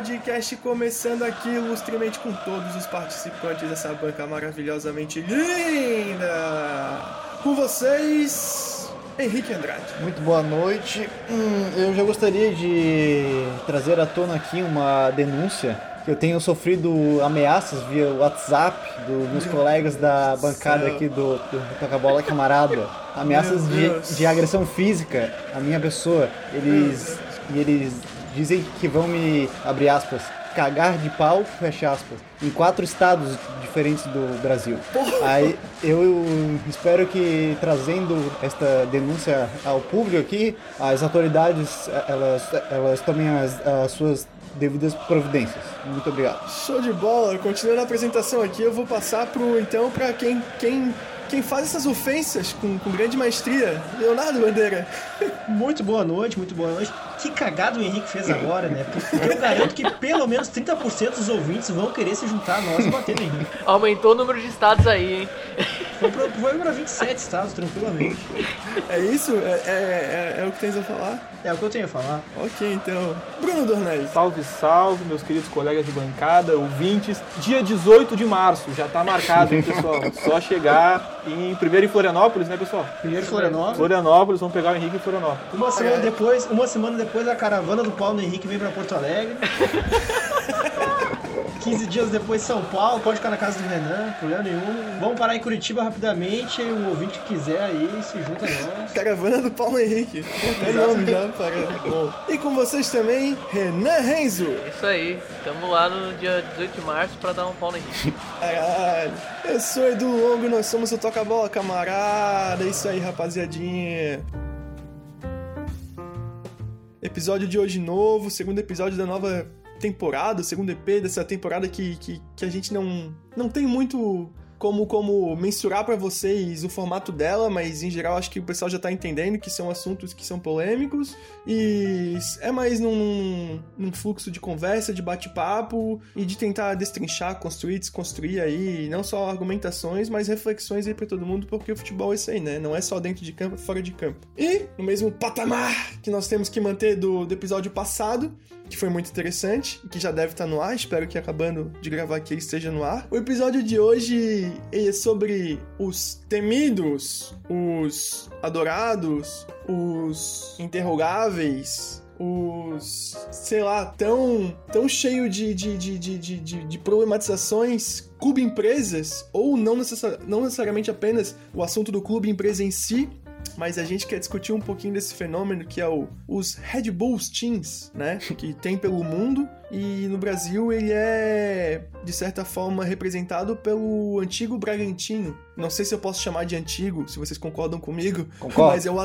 podcast começando aqui ilustremente com todos os participantes dessa banca maravilhosamente linda. Com vocês, Henrique Andrade. Muito boa noite. Hum, eu já gostaria de trazer à tona aqui uma denúncia que eu tenho sofrido ameaças via WhatsApp dos meus colegas da bancada aqui do, do Toca Bola Camarada. Ameaças de, de agressão física à minha pessoa. Eles, e eles dizem que vão me, abre aspas, cagar de pau, fecha aspas, em quatro estados diferentes do Brasil. Aí eu espero que trazendo esta denúncia ao público aqui, as autoridades elas, elas tomem as, as suas devidas providências. Muito obrigado. Show de bola. Continuando a apresentação aqui, eu vou passar pro então para quem quem quem faz essas ofensas com, com grande maestria, Leonardo Bandeira. Muito boa noite, muito boa noite. Que cagada o Henrique fez agora, né? Porque eu garanto que pelo menos 30% dos ouvintes vão querer se juntar a nós e bater no Henrique. Aumentou o número de estados aí, hein? Foi pra, foi pra 27 estados, tranquilamente. É isso? É, é, é, é o que tens a falar? É o que eu tenho a falar. Ok, então. Bruno Dornelles. Salve, salve, meus queridos colegas de bancada, ouvintes. Dia 18 de março, já tá marcado, hein, pessoal? Só chegar em primeiro em Florianópolis, né, pessoal? Primeiro Florianópolis. Florianópolis, vamos pegar o Henrique em Florianópolis. Uma semana depois, uma semana depois a caravana do Paulo Henrique vem pra Porto Alegre. 15 dias depois São Paulo, pode ficar na casa do Renan, problema nenhum. Vamos parar em Curitiba rapidamente, o ouvinte que quiser aí, se junta a nós. Caravana do Paulo Henrique. É nome já, para. E com vocês também, Renan Renzo. Isso aí, estamos lá no dia 18 de março pra dar um pau no Henrique. Caralho. Eu sou Edu Longo e nós somos o Toca Bola Camarada. É isso aí, rapaziadinha. Episódio de hoje novo, segundo episódio da nova temporada, segundo EP dessa temporada que, que, que a gente não, não tem muito como, como mensurar para vocês o formato dela, mas em geral acho que o pessoal já tá entendendo que são assuntos que são polêmicos e é mais num, num fluxo de conversa, de bate-papo e de tentar destrinchar, construir, desconstruir aí não só argumentações, mas reflexões aí para todo mundo, porque o futebol é isso aí, né? Não é só dentro de campo, é fora de campo. E no mesmo patamar que nós temos que manter do, do episódio passado, que foi muito interessante e que já deve estar no ar. Espero que acabando de gravar aqui ele esteja no ar. O episódio de hoje é sobre os temidos, os adorados, os interrogáveis, os, sei lá, tão, tão cheio de, de, de, de, de, de problematizações clube empresas, ou não, necessari não necessariamente apenas o assunto do clube empresa em si, mas a gente quer discutir um pouquinho desse fenômeno que é o, os Red Bulls Teams, né? Que tem pelo mundo e no Brasil ele é, de certa forma, representado pelo antigo Bragantino. Não sei se eu posso chamar de antigo, se vocês concordam comigo, Concordo. mas é o,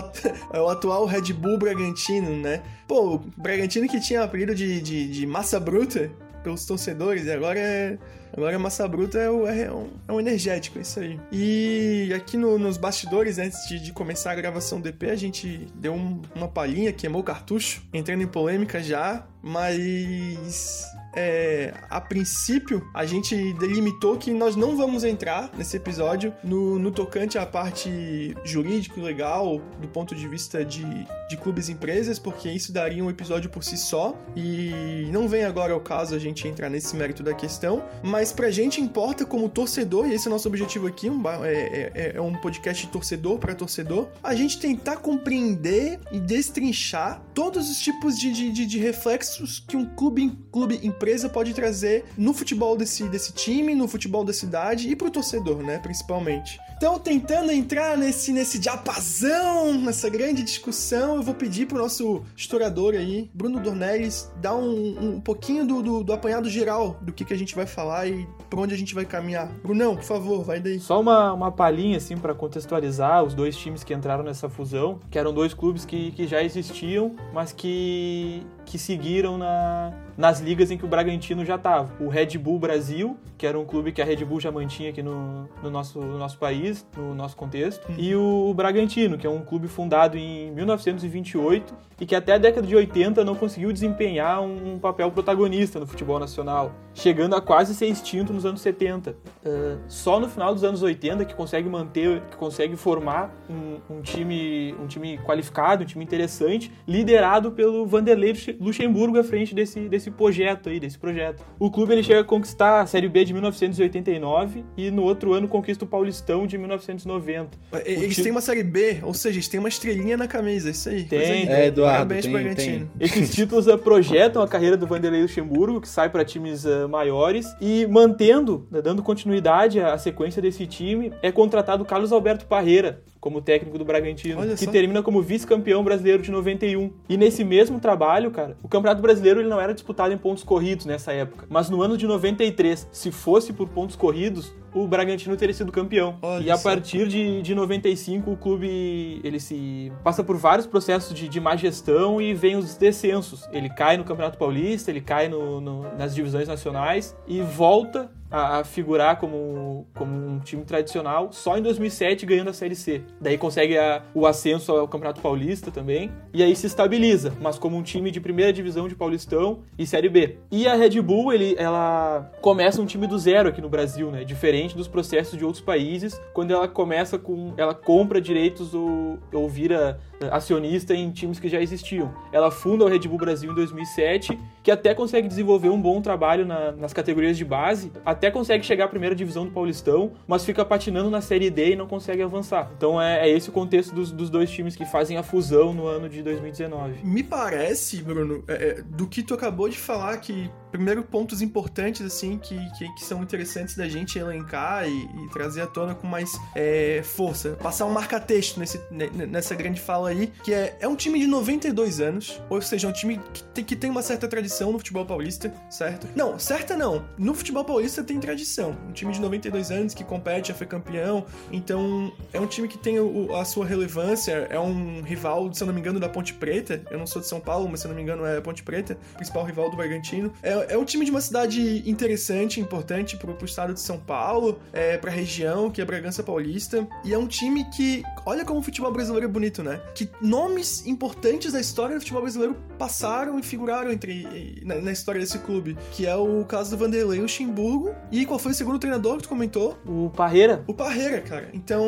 é o atual Red Bull Bragantino, né? Pô, o Bragantino que tinha apelido de, de, de massa bruta pelos torcedores e agora é Agora massa bruta é, o, é, um, é um energético, é isso aí. E aqui no, nos bastidores, antes de, de, começar a gravação do EP, a gente deu um, uma palhinha, queimou o cartucho, entrando em polêmica já, mas é, a princípio, a gente delimitou que nós não vamos entrar nesse episódio no, no tocante à parte jurídico legal, do ponto de vista de, de clubes e empresas, porque isso daria um episódio por si só, e não vem agora ao caso a gente entrar nesse mérito da questão, mas pra gente importa como torcedor, e esse é o nosso objetivo aqui, um, é, é, é um podcast torcedor para torcedor, a gente tentar compreender e destrinchar todos os tipos de, de, de, de reflexos que um clube, clube empresa pode trazer no futebol desse, desse time, no futebol da cidade e pro torcedor, né, principalmente. Então, tentando entrar nesse, nesse diapasão, nessa grande discussão, eu vou pedir pro nosso historiador aí, Bruno Dornelles, dar um, um pouquinho do, do, do, apanhado geral do que, que a gente vai falar e por onde a gente vai caminhar. Brunão, por favor, vai daí. Só uma, uma palhinha, assim, para contextualizar os dois times que entraram nessa fusão, que eram dois clubes que, que já existiam, mas que, que seguiram na, nas ligas em que o Bragantino já estava. O Red Bull Brasil, que era um clube que a Red Bull já mantinha aqui no, no, nosso, no nosso país, no nosso contexto, e o Bragantino, que é um clube fundado em 1928 e que até a década de 80 não conseguiu desempenhar um, papel protagonista no futebol nacional, chegando a quase ser extinto nos anos 70. Uh, só no final dos anos 80 que consegue manter, que consegue formar um, um time, um time qualificado, um time interessante, liderado pelo Vanderlei Luxemburgo à frente desse, desse desse projeto aí, desse projeto. O clube ele chega a conquistar a Série B de 1989 e no outro ano conquista o Paulistão de 1990. É, Eles ti- têm uma série B, ou seja, eles têm uma estrelinha na camisa, isso aí. Tem, tem. É, Eduardo, Parabéns tem, Bragantino. Esses títulos eh, projetam a carreira do Vanderlei Luxemburgo, que sai para times eh, maiores, e mantendo, né, dando continuidade à sequência desse time, é contratado Carlos Alberto Parreira como técnico do Bragantino, Olha que só. termina como vice-campeão brasileiro de 91. E nesse mesmo trabalho, cara, o Campeonato Brasileiro ele não era disputado em pontos corridos nessa época, mas no ano de 93, se fosse por pontos corridos, o Bragantino teria sido campeão. Olha e a só. partir de, de 95, o clube ele se passa por vários processos de, de má gestão e vem os descensos. Ele cai no Campeonato Paulista, ele cai no- no- nas divisões nacionais e volta a, a figurar como, como um time tradicional só em 2007 ganhando a Série C. Daí consegue a- o ascenso ao Campeonato Paulista também e aí se estabiliza, mas como um time de primeira divisão de Paulistão e Série B. E a Red Bull, ele, ela começa um time do zero aqui no Brasil, né? Diferente dos processos de outros países, quando ela começa com. Ela compra direitos ou, ou vira acionista em times que já existiam. Ela funda o Red Bull Brasil em 2007, que até consegue desenvolver um bom trabalho na- nas categorias de base, até consegue chegar à primeira divisão do Paulistão, mas fica patinando na Série D e não consegue avançar. Então é, é esse o contexto dos, dos dois times que fazem a fusão no ano de 2019. Me parece, Bruno, é, é, do que tu acabou de falar, que primeiro pontos importantes, assim, que, que, que são interessantes da gente elencar e, e trazer à tona com mais é, força. Passar um marca-texto nesse, ne- nessa grande fala aí, que é, é um time de 92 anos, ou seja, um time que tem, que tem uma certa tradição no futebol paulista, certo? Não, certa não. No futebol paulista tem tradição. Um time de 92 anos que compete, já foi campeão, então é um time que tem o- a sua relevância, é um rival, se eu não me engano, da Ponte Preta. Eu não sou de São Paulo, mas se eu não me engano é Ponte Preta, principal rival do Bragantino. É, é um time de uma cidade interessante, importante pro, pro estado de São Paulo, é, pra região, que é Bragança Paulista. E é um time que, olha como o futebol brasileiro é bonito, né? Que nomes importantes da história do futebol brasileiro passaram e figuraram entre na, na história desse clube, que é o caso do Vanderlei Luxemburgo. E qual foi o segundo treinador que tu comentou? O Parreira, O Parreira, cara. Então,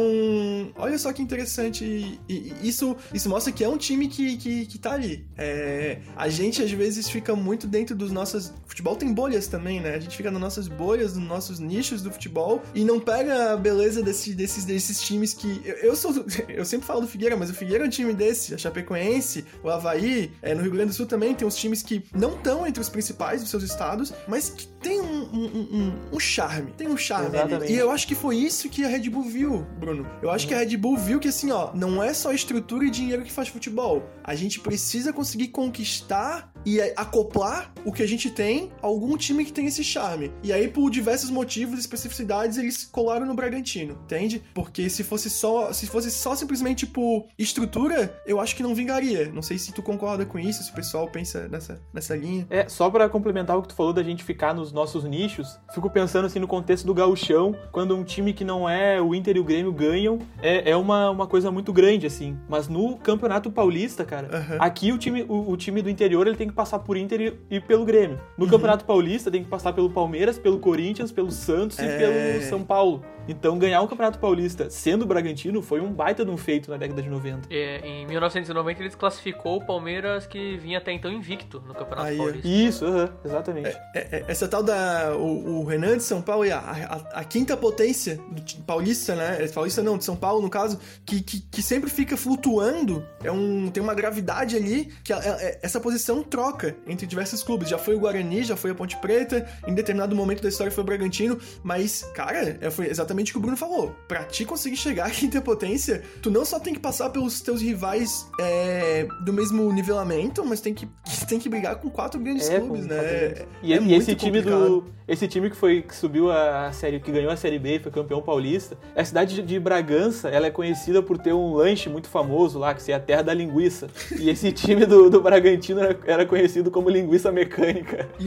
olha só que interessante. E, e isso, isso mostra que é um time que, que, que tá ali. É, a gente, às vezes, fica muito dentro dos nossos. Futebol tem bolhas também, né? A gente fica nas nossas bolhas, nos nossos nichos do futebol e não pega a beleza desse, desses, desses times que. Eu, eu sou. Eu sempre falo do Figueira, mas o Figueira é um time desse. A Chapecoense, o Havaí, é, no Rio Grande do Sul também tem uns times que não estão entre os principais dos seus estados, mas que tem um, um, um, um charme. Tem um charme ali. E eu acho que foi isso que a Red Bull viu, Bruno. Eu acho que a Red Bull viu que assim, ó, não é só estrutura e dinheiro que faz futebol. A gente precisa conseguir conquistar e acoplar o que a gente tem a algum time que tem esse charme. E aí, por diversos motivos e especificidades, eles colaram no Bragantino, entende? Porque se fosse só, se fosse só simplesmente por estrutura, eu acho que não vingaria. Não sei se tu concorda com isso, se o pessoal pensa nessa, nessa linha. É, só pra complementar o que tu falou da gente ficar nos nossos nichos, fico pensando assim no contexto do gauchão, quando um time que não é o Inter e o Grêmio ganham, é, é uma, uma coisa muito grande, assim. Mas no Campeonato Paulista, cara, Aham. aqui o time, o, o time do interior ele tem que passar por Inter e, e pelo Grêmio. No Uhum. Campeonato Paulista tem que passar pelo Palmeiras, pelo Corinthians, pelo Santos É. e pelo São Paulo. Então ganhar o Campeonato Paulista sendo Bragantino foi um baita de um feito na década de 90. É, em 1990 ele desclassificou o Palmeiras que vinha até então invicto no Campeonato Aí, ó. Paulista. Isso, exatamente. É, é, essa tal da. O, o Renan de São Paulo e a, a, a quinta potência do paulista, né? É, Paulista não, de São Paulo, no caso, que, que, que sempre fica flutuando. É um, tem uma gravidade ali que a- é- essa posição troca entre diversos clubes. Já foi o Guarani, já foi a Ponte Preta, em determinado momento da história foi o Bragantino, mas, cara, é, foi exatamente o que o Bruno falou. Pra ti conseguir chegar à quinta potência, tu não só tem que passar pelos teus rivais é, do mesmo nivelamento, mas tem que, tem que brigar com quatro grandes É, clubes, né? É- grandes. E, é e esse time complicado. do. Esse time que foi que subiu a série, que ganhou a série B, foi campeão paulista. A cidade de- Bragança, ela é conhecida por ter um lanche muito famoso lá, que é a terra da linguiça. E esse time do, do Bragantino era, era conhecido como linguiça mecânica.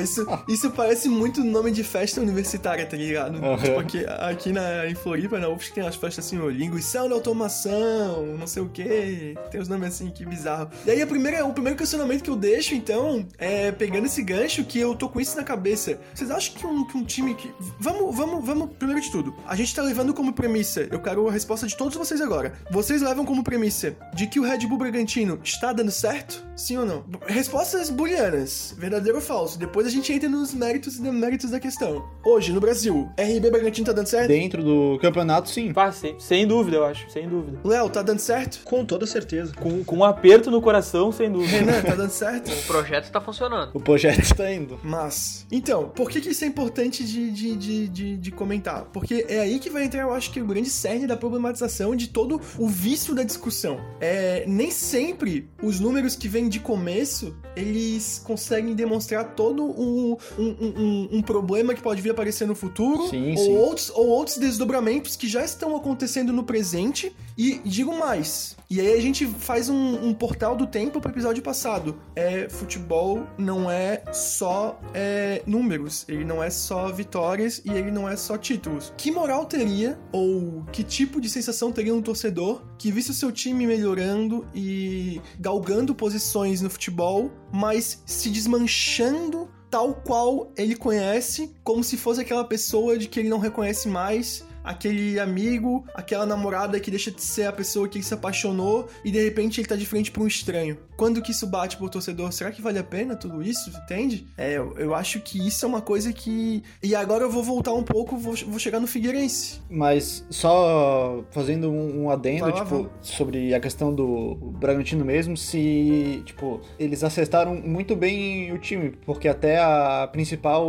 Isso, isso parece muito nome de festa universitária, tá ligado? Aham. Tipo, aqui, aqui na, em Floripa, na UFSC, tem umas festas assim, ó, linguição de automação, não sei o que, tem uns nomes assim, que bizarro. E aí, a primeira, o primeiro questionamento que eu deixo, então, é pegando esse gancho, que eu tô com isso na cabeça. Vocês acham que um, que um time que... Vamos, vamos, vamos, primeiro de tudo, a gente tá levando como premissa, eu quero a resposta de todos vocês agora. Vocês levam como premissa de que o Red Bull Bragantino está dando certo? Sim ou não? Respostas booleanas, verdadeiro ou falso. Depois a gente entra nos méritos e deméritos da questão. Hoje, no Brasil, RB Bragantino tá dando certo? Dentro do campeonato, sim. Pá, sem, sem dúvida, eu acho, sem dúvida. Léo, tá dando certo? Com toda certeza. Com, com um aperto no coração, sem dúvida. Renan, tá dando certo? O projeto tá funcionando. O projeto está indo. Mas, então, por que, que isso é importante de, de, de, de, de comentar? Porque é aí que vai entrar, eu acho que o grande cerne da problematização de todo o vício da discussão. É, nem sempre os números que vêm de começo, eles conseguem demonstrar todo um, um, um, um problema que pode vir a aparecer no futuro, Sim, ou, sim. Outros, ou outros desdobramentos que já estão acontecendo no presente, e digo mais, e aí a gente faz um, um portal do tempo pro episódio passado. É, futebol não é só é, números, ele não é só vitórias e ele não é só títulos. Que moral teria, ou que tipo de sensação teria um torcedor que visse o seu time melhorando e galgando posições no futebol, mas se desmanchando tal qual ele conhece, como se fosse aquela pessoa de que ele não reconhece mais, aquele amigo, aquela namorada que deixa de ser a pessoa que ele se apaixonou e de repente ele tá de frente pra um estranho. Quando que isso bate pro torcedor? Será que vale a pena tudo isso? Entende? É, eu, eu acho que isso é uma coisa que. E agora eu vou voltar um pouco, vou, vou chegar no Figueirense. Mas só fazendo um, um adendo, lá, tipo, sobre a questão do Bragantino mesmo, se, tipo, eles acertaram muito bem o time, porque até a principal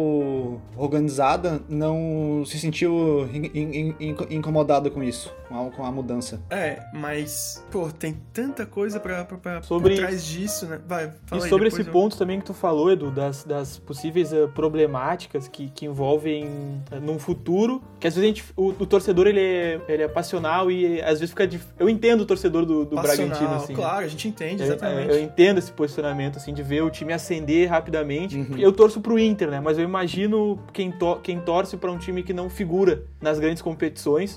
organizada não se sentiu in- in- in- incomodada com isso, com a, com a mudança. É, mas, pô, tem tanta coisa pra, pra, pra Sobre- por trás disso, né? Vai, fala E aí, sobre esse eu- ponto também que tu falou, Edu, das, das possíveis eh, problemáticas que, que envolvem eh, num futuro, que às vezes a gente, o, o torcedor ele é, ele é passional e às vezes fica dif... Eu entendo o torcedor do, do Passional, Bragantino, assim. Claro, a gente entende, Eu, exatamente. eu entendo esse posicionamento, assim, de ver o time ascender rapidamente. Uhum. Eu torço pro Inter, né? Mas eu imagino quem, to quem torce pra um time que não figura nas grandes competições.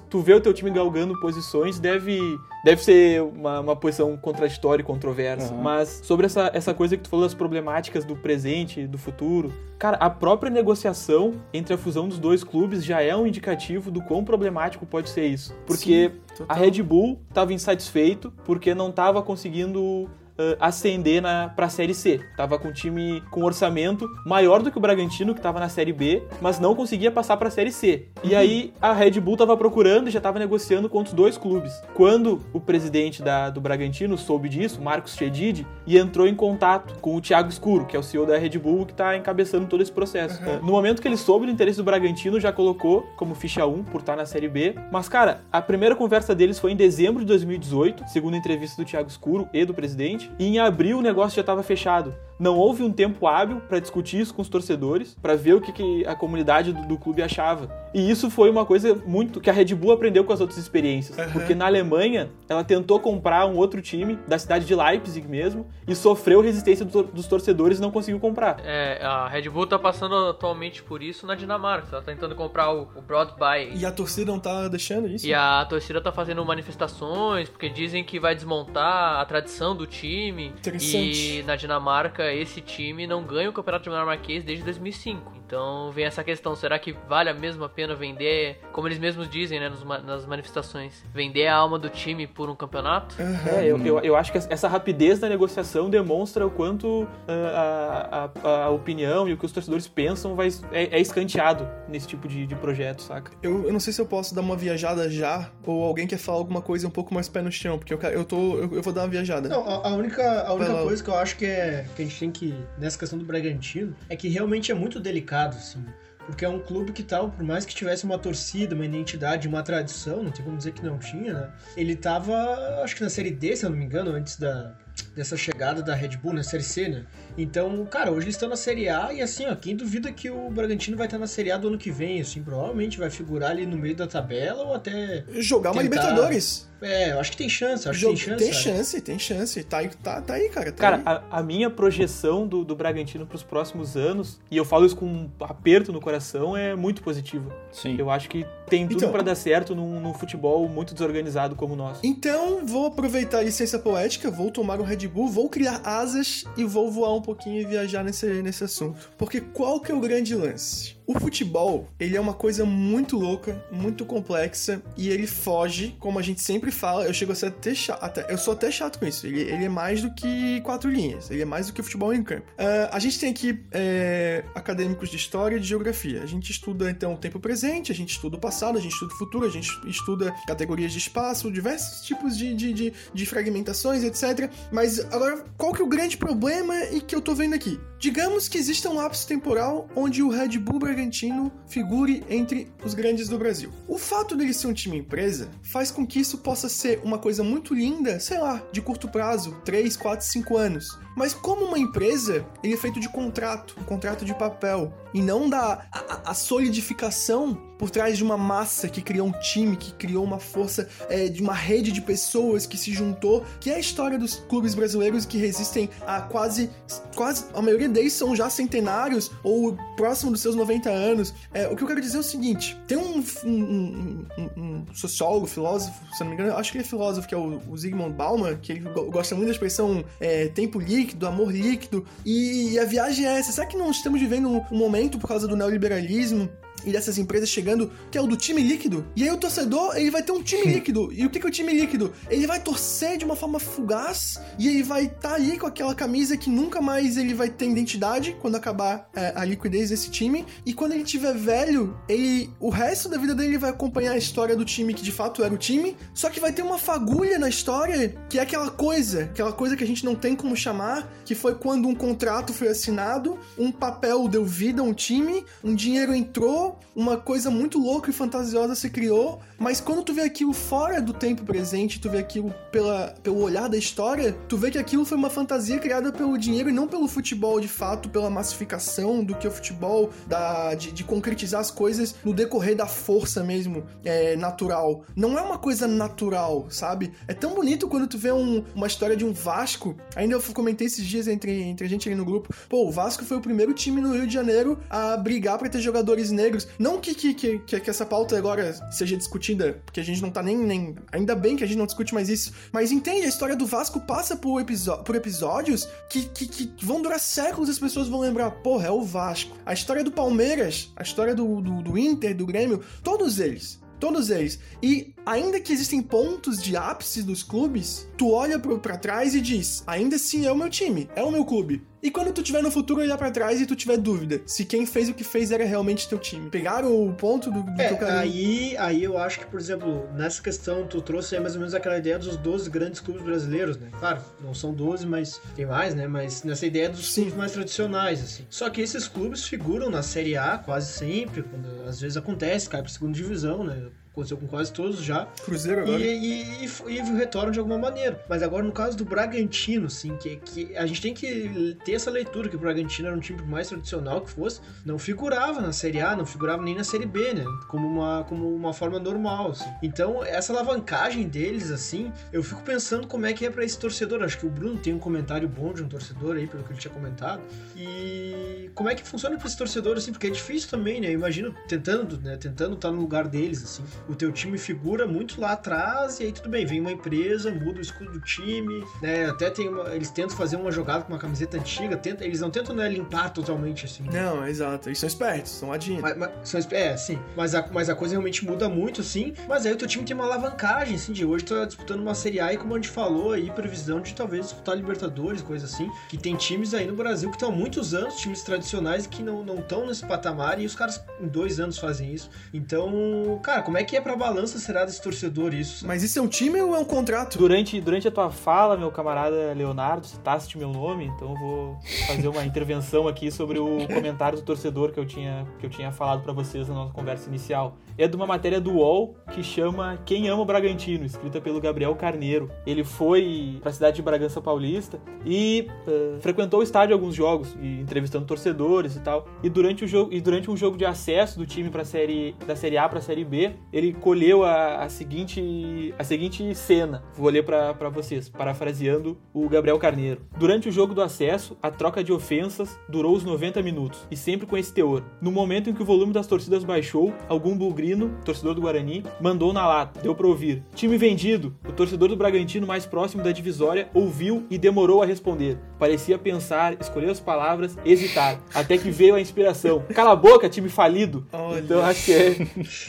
Tu vê o teu time galgando posições, deve, deve ser uma, uma posição contraditória e controversa. Uhum. Mas sobre essa, essa coisa que tu falou das problemáticas do presente e do futuro, cara, a própria negociação entre a fusão dos dois clubes já é um indicativo do quão problemático pode ser isso. Porque Sim, a. Red Bull estava insatisfeito porque não estava conseguindo ah, ascender na, pra Série C. Tava com um time com orçamento maior do que o Bragantino, que tava na Série B, mas não conseguia passar pra Série C. E aí a Red Bull tava procurando e já tava negociando com os dois clubes. Quando o presidente da- do Bragantino soube disso, Marcos Chedid, e entrou em contato com o Thiago Escuro, que é o CEO da Red Bull, que tá encabeçando todo esse processo. Ah, No momento que ele soube do interesse do Bragantino, já colocou como ficha 1 por estar na Série B. Mas, cara, a primeira conversa deles foi em dezembro de 2018, segundo a entrevista do Thiago Escuro e do presidente. E em abril o negócio já estava fechado. Não houve um tempo hábil para discutir isso com os torcedores, para ver o que, que a comunidade do, do clube achava. E isso foi uma coisa muito que a Red Bull aprendeu com as outras experiências. Aham. Porque na Alemanha, ela tentou comprar um outro time, da cidade de Leipzig mesmo, e sofreu resistência dos torcedores e não conseguiu comprar. É, a Red Bull tá passando atualmente por isso na Dinamarca. Ela tá tentando comprar o, o Broadby. E a torcida não tá deixando isso? E a torcida tá fazendo manifestações, porque dizem que vai desmontar a tradição do time. Interessante. E na Dinamarca, esse time não ganha o campeonato dinamarquês desde 2005. Então vem essa questão: será que vale a mesma pena vender, como eles mesmos dizem né, nas manifestações, vender a alma do time por um campeonato? Aham. É, eu, eu, eu acho que essa rapidez da negociação demonstra o quanto ah, a, a, a opinião e o que os torcedores pensam vai, é, é escanteado nesse tipo de, de projeto, saca? Eu, eu não sei se eu posso dar uma viajada já, ou alguém quer falar alguma coisa um pouco mais pé no chão, porque eu, quero- eu tô. Eu, eu vou dar uma viajada. Não, a, a única, a única coisa que eu acho que, é, que a gente tem que, nessa questão do Bragantino, é que realmente é muito delicado, assim. Porque é um clube que tal, por mais que tivesse uma torcida, uma identidade, uma tradição, não tem como dizer que não tinha, né? Ele tava, acho que na Série D, se eu não me engano, antes da, dessa chegada da Red Bull na Série C, né? Então, cara, hoje eles estão na Série A e assim, ó, quem duvida que o Bragantino vai estar na Série A do ano que vem, assim, provavelmente vai figurar ali no meio da tabela ou até Jogar uma Tentar- Libertadores. É, eu acho que tem chance, acho Jogo- que tem chance. tem sabe? chance, tem chance. Tá aí, tá, tá aí cara. Tá Cara, aí. a, a minha projeção do, do Bragantino pros próximos anos, e eu falo isso com um aperto no coração, é muito positiva. Sim. Eu acho que tem tudo Então- pra dar certo num, num futebol muito desorganizado como o nosso. Então, vou aproveitar a licença poética, vou tomar um Red Bull, vou criar asas e vou voar um pouquinho e viajar nesse, nesse assunto. Porque qual que é o grande lance? O futebol, ele é uma coisa muito louca, muito complexa, e ele foge, como a gente sempre fala, eu chego a ser até chato, eu sou até chato com isso, ele, ele é mais do que quatro linhas, ele é mais do que futebol em campo. Ah, a gente tem aqui é, acadêmicos de história e de geografia, a gente estuda então o tempo presente, a gente estuda o passado, a gente estuda o futuro, a gente estuda categorias de espaço, diversos tipos de, de, de, de fragmentações, etc. Mas agora, qual que é o grande problema e que eu tô vendo aqui? Digamos que exista um lapso temporal onde o Red Bull Bragantino figure entre os grandes do Brasil. O fato dele ser um time empresa faz com que isso possa ser uma coisa muito linda, sei lá, de curto prazo, 3, 4, 5 anos. Mas como uma empresa, ele é feito de contrato, um contrato de papel, e não da a, a- solidificação por trás de uma massa que criou um time, que criou uma força é, de uma rede de pessoas que se juntou, que é a história dos clubes brasileiros que resistem a quase, quase a maioria deles são já centenários ou próximo dos seus 90 anos. É, o que eu quero dizer é o seguinte: tem um, um- um- um sociólogo, filósofo, se não me engano, acho que ele é filósofo, que é o, o Zygmunt Bauman, que ele go- gosta muito da expressão é, tempo líquido, amor líquido, e, a viagem é essa. Será que não estamos vivendo um momento por causa do neoliberalismo? E dessas empresas chegando, que é o do time líquido. E aí o torcedor, ele vai ter um time líquido. E o que é o time líquido? Ele vai torcer de uma forma fugaz e ele vai estar ali com aquela camisa que nunca mais ele vai ter identidade quando acabar é, a liquidez desse time. E quando ele tiver velho, ele o resto da vida dele vai acompanhar a história do time que de fato era o time, só que vai ter uma fagulha na história que é aquela coisa, aquela coisa que a gente não tem como chamar, que foi quando um contrato foi assinado, um papel deu vida a um time, um dinheiro entrou, uma coisa muito louca e fantasiosa se criou, mas quando tu vê aquilo fora do tempo presente, tu vê aquilo pela, pelo olhar da história, tu vê que aquilo foi uma fantasia criada pelo dinheiro e não pelo futebol de fato, pela massificação do que o futebol, da, de, de concretizar as coisas no decorrer da força mesmo, é, natural. Não é uma coisa natural, sabe? É tão bonito quando tu vê um- uma história de um Vasco, ainda eu comentei esses dias entre, entre a gente ali no grupo, pô, o Vasco foi o primeiro time no Rio de Janeiro a brigar pra ter jogadores negros. Não que, que, que, que, essa pauta agora seja discutida, porque a gente não tá nem, nem. Ainda bem que a gente não discute mais isso. Mas entende, a história do Vasco passa por, por episódios que, que, que vão durar séculos e as pessoas vão lembrar, porra, é o Vasco. A história do Palmeiras, a história do, do, do Inter, do Grêmio, todos eles. Todos eles. E ainda que existem pontos de ápice dos clubes, tu olha pro, pra trás e diz: ainda assim é o meu time, é o meu clube. E quando tu tiver no futuro olhar pra trás e tu tiver dúvida se quem fez o que fez era realmente teu time. Pegaram o ponto do, do É, quero. aí, aí eu acho que, por exemplo, nessa questão, tu trouxe aí mais ou menos aquela ideia dos 12 grandes clubes brasileiros, né? Claro, não são 12, mas tem mais, né? Mas nessa ideia dos Sim. clubes mais tradicionais, assim. Só que esses clubes figuram na Série A quase sempre, quando às vezes acontece, cai pra segunda divisão, né? Aconteceu com quase todos já. Cruzeiro E, agora. e, e, e retornam de alguma maneira. Mas agora, no caso do Bragantino, assim, que, que a gente tem que ter essa leitura, que o Bragantino era um time mais tradicional que fosse, não figurava na Série A, não figurava nem na Série B, né? Como uma, como uma forma normal, assim. Então, essa alavancagem deles, assim, eu fico pensando como é que é pra esse torcedor. Acho que o Bruno tem um comentário bom de um torcedor aí, pelo que ele tinha comentado. E como é que funciona pra esse torcedor, assim, porque é difícil também, né? Eu imagino tentando, né? Tentando estar no lugar deles, assim. O teu time figura muito lá atrás, e aí tudo bem, vem uma empresa, muda o escudo do time, né? Até tem uma, eles tentam fazer uma jogada com uma camiseta antiga, tenta, eles não tentam né, limpar totalmente, assim. Não, exato. Eles são espertos, são ladinhos. Mas, mas- são é, sim. Mas a, mas a coisa realmente muda muito, sim. Mas aí o teu time tem uma alavancagem, assim, de hoje tá disputando uma Série A e como a gente falou aí, previsão de talvez disputar Libertadores, coisa assim. Que tem times aí no Brasil que estão há muitos anos, times tradicionais que não estão nesse patamar e os caras em dois anos fazem isso. Então, cara, como é que é pra balança será desse torcedor isso? Mas isso é um time ou é um contrato? Durante, durante a tua fala, meu camarada Leonardo, citaste meu nome, então eu vou fazer uma intervenção aqui sobre o comentário do torcedor que eu tinha, que eu tinha falado pra vocês na nossa conversa inicial. É de uma matéria do UOL que chama Quem Ama o Bragantino, escrita pelo Gabriel Carneiro. Ele foi pra cidade de Bragança Paulista e eh, frequentou o estádio alguns jogos, e entrevistando torcedores e tal. E durante, o jogo, e durante um jogo de acesso do time pra série, da Série A pra Série B, ele ele colheu a, a seguinte a seguinte cena. Vou ler pra, pra vocês, parafraseando o Gabriel Carneiro. Durante o jogo do acesso, a troca de ofensas durou os 90 minutos, e sempre com esse teor. No momento em que o volume das torcidas baixou, algum bugrino, torcedor do Guarani, mandou na lata. Deu pra ouvir. Time vendido. O torcedor do Bragantino mais próximo da divisória ouviu e demorou a responder. Parecia pensar, escolher as palavras, hesitar. Até que veio a inspiração. Cala a boca, time falido. Olha. Então acho que é,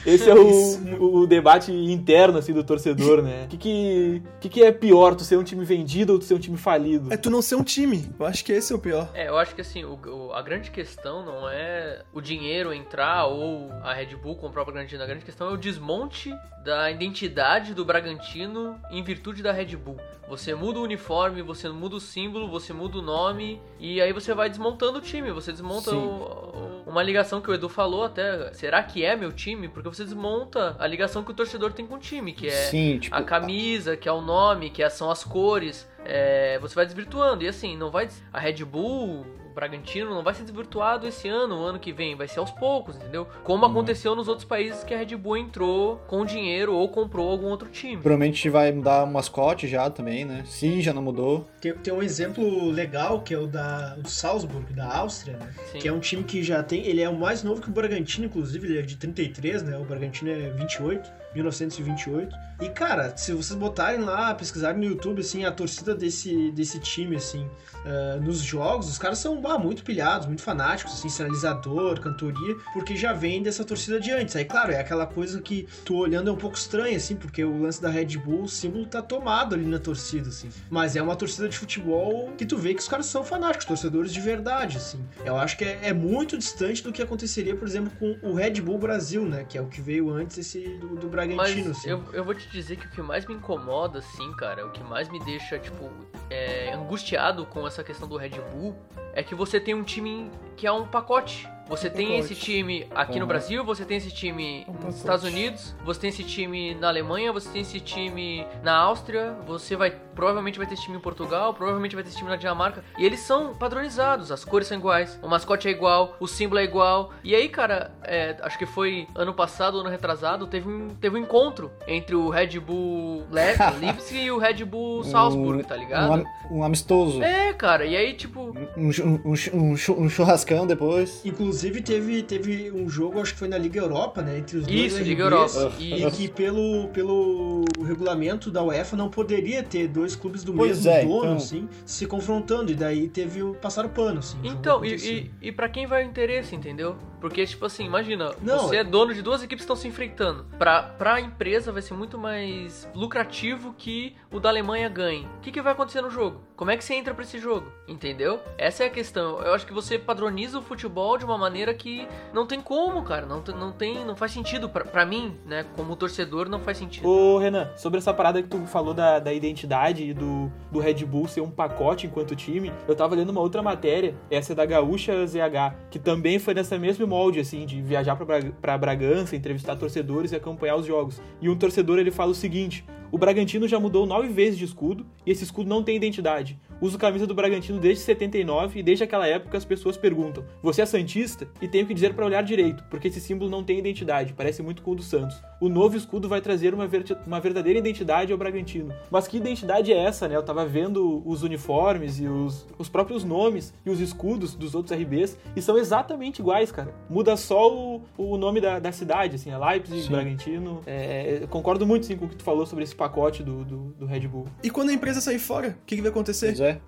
esse é o, o debate interno assim do torcedor, né? O que, que, que, que é pior, tu ser um time vendido ou tu ser um time falido? É tu não ser um time. Eu acho que esse é o pior. É, eu acho que assim, o- o- a grande questão não é o dinheiro entrar ou a Red Bull comprar o Bragantino. A grande questão é o desmonte da identidade do Bragantino em virtude da Red Bull. Você muda o uniforme, você muda o símbolo, você muda o nome e aí você vai desmontando o time. Você desmonta o- o- uma ligação que o Edu falou até. Será que é meu time? Porque você desmonta a ligação que o torcedor tem com o time, que é Sim, tipo, a camisa, que é o nome, que são as cores, é, você vai desvirtuando. E assim, não vai. A Red Bull, Bragantino, não vai ser desvirtuado esse ano, o ano que vem, vai ser aos poucos, entendeu? Como aconteceu nos outros países que a Red Bull entrou com dinheiro ou comprou algum outro time. provavelmente vai mudar o mascote já também, né? Sim, já não mudou. Tem, tem um exemplo legal que é o da o Salzburg, da Áustria, né? Sim. Que é um time que já tem. Ele é o mais novo que o Bragantino, inclusive, ele é de 33, né? O Bragantino é 28, 1928. E, cara, se vocês botarem lá, pesquisarem no YouTube, assim, a torcida desse, desse time, assim, ah, nos jogos, os caras são bah, muito pilhados, muito fanáticos, assim, sinalizador, cantoria, porque já vem dessa torcida de antes. Aí, claro, é aquela coisa que tu olhando é um pouco estranha, assim, porque o lance da Red Bull, o símbolo tá tomado ali na torcida, assim. Mas é uma torcida de futebol que tu vê que os caras são fanáticos, torcedores de verdade, assim. Eu acho que é, é muito distante do que aconteceria, por exemplo, com o Red Bull Brasil, né? Que é o que veio antes esse do, do Bragantino, Mas assim. eu, eu vou te dizer que o que mais me incomoda, assim, cara, o que mais me deixa, tipo, é, angustiado com essa questão do Red Bull é que você tem um time que é um pacote. Você tem esse time aqui no Uhum. Brasil, você tem esse time Um nos. Estados Unidos, você tem esse time na Alemanha, você tem esse time na Áustria, você vai provavelmente vai ter esse time em Portugal, provavelmente vai ter esse time na Dinamarca, e eles são padronizados, as cores são iguais, o mascote é igual, o símbolo é igual. E aí, cara, é, acho que foi ano passado, ano retrasado, teve um, teve um encontro entre o Red Bull Le Leipzig e o Red Bull Salzburg, tá ligado? Um, um amistoso. É, cara, e aí, tipo, Um, um um um churrascão depois. Inclusive, teve, teve um jogo, acho que foi na Liga Europa, né? Entre os dois Isso, Liga RBs, Europa. E Isso. que pelo, pelo regulamento da UEFA não poderia ter dois clubes do Pois mesmo é, dono, então. assim, se confrontando. E daí teve o passaram pano, assim. o Então, e, e, e pra quem vai o interesse, entendeu? Porque, tipo assim, imagina, Não, você é- é dono de duas equipes que estão se enfrentando. Pra, pra empresa vai ser muito mais lucrativo que o da Alemanha ganhe. O que, que vai acontecer no jogo? Como é que você entra pra esse jogo? Entendeu? Essa é a questão. Eu acho que você padroniza o futebol de uma maneira que não tem como, cara. Não, não tem. Não faz sentido. Pra mim, né, como torcedor, não faz sentido. Ô, Renan, sobre essa parada que tu falou da, da identidade e do, do Red Bull ser um pacote enquanto time, eu tava lendo uma outra matéria, essa é da Gaúcha ZH, que também foi nessa mesmo molde, assim, de viajar pra Bragança, entrevistar torcedores e acompanhar os jogos. E um torcedor, ele fala o seguinte, o Bragantino já mudou nove vezes de escudo e esse escudo não tem identidade. Uso camisa do Bragantino desde 79 e desde aquela época as pessoas perguntam: Você é Santista? E tenho que dizer pra olhar direito, porque esse símbolo não tem identidade, parece muito com o do Santos. O novo escudo vai trazer uma, verte- uma verdadeira identidade ao Bragantino. Mas que identidade é essa, né? Eu tava vendo os uniformes e os, os próprios nomes e os escudos dos outros RBs e são exatamente iguais, cara. Muda só o, o nome da, da cidade, assim, é Leipzig, Sim. Bragantino. É, concordo muito sim, com o que tu falou sobre esse pacote do, do, do Red Bull. E quando a empresa sair fora, o que, que vai acontecer? Pois é.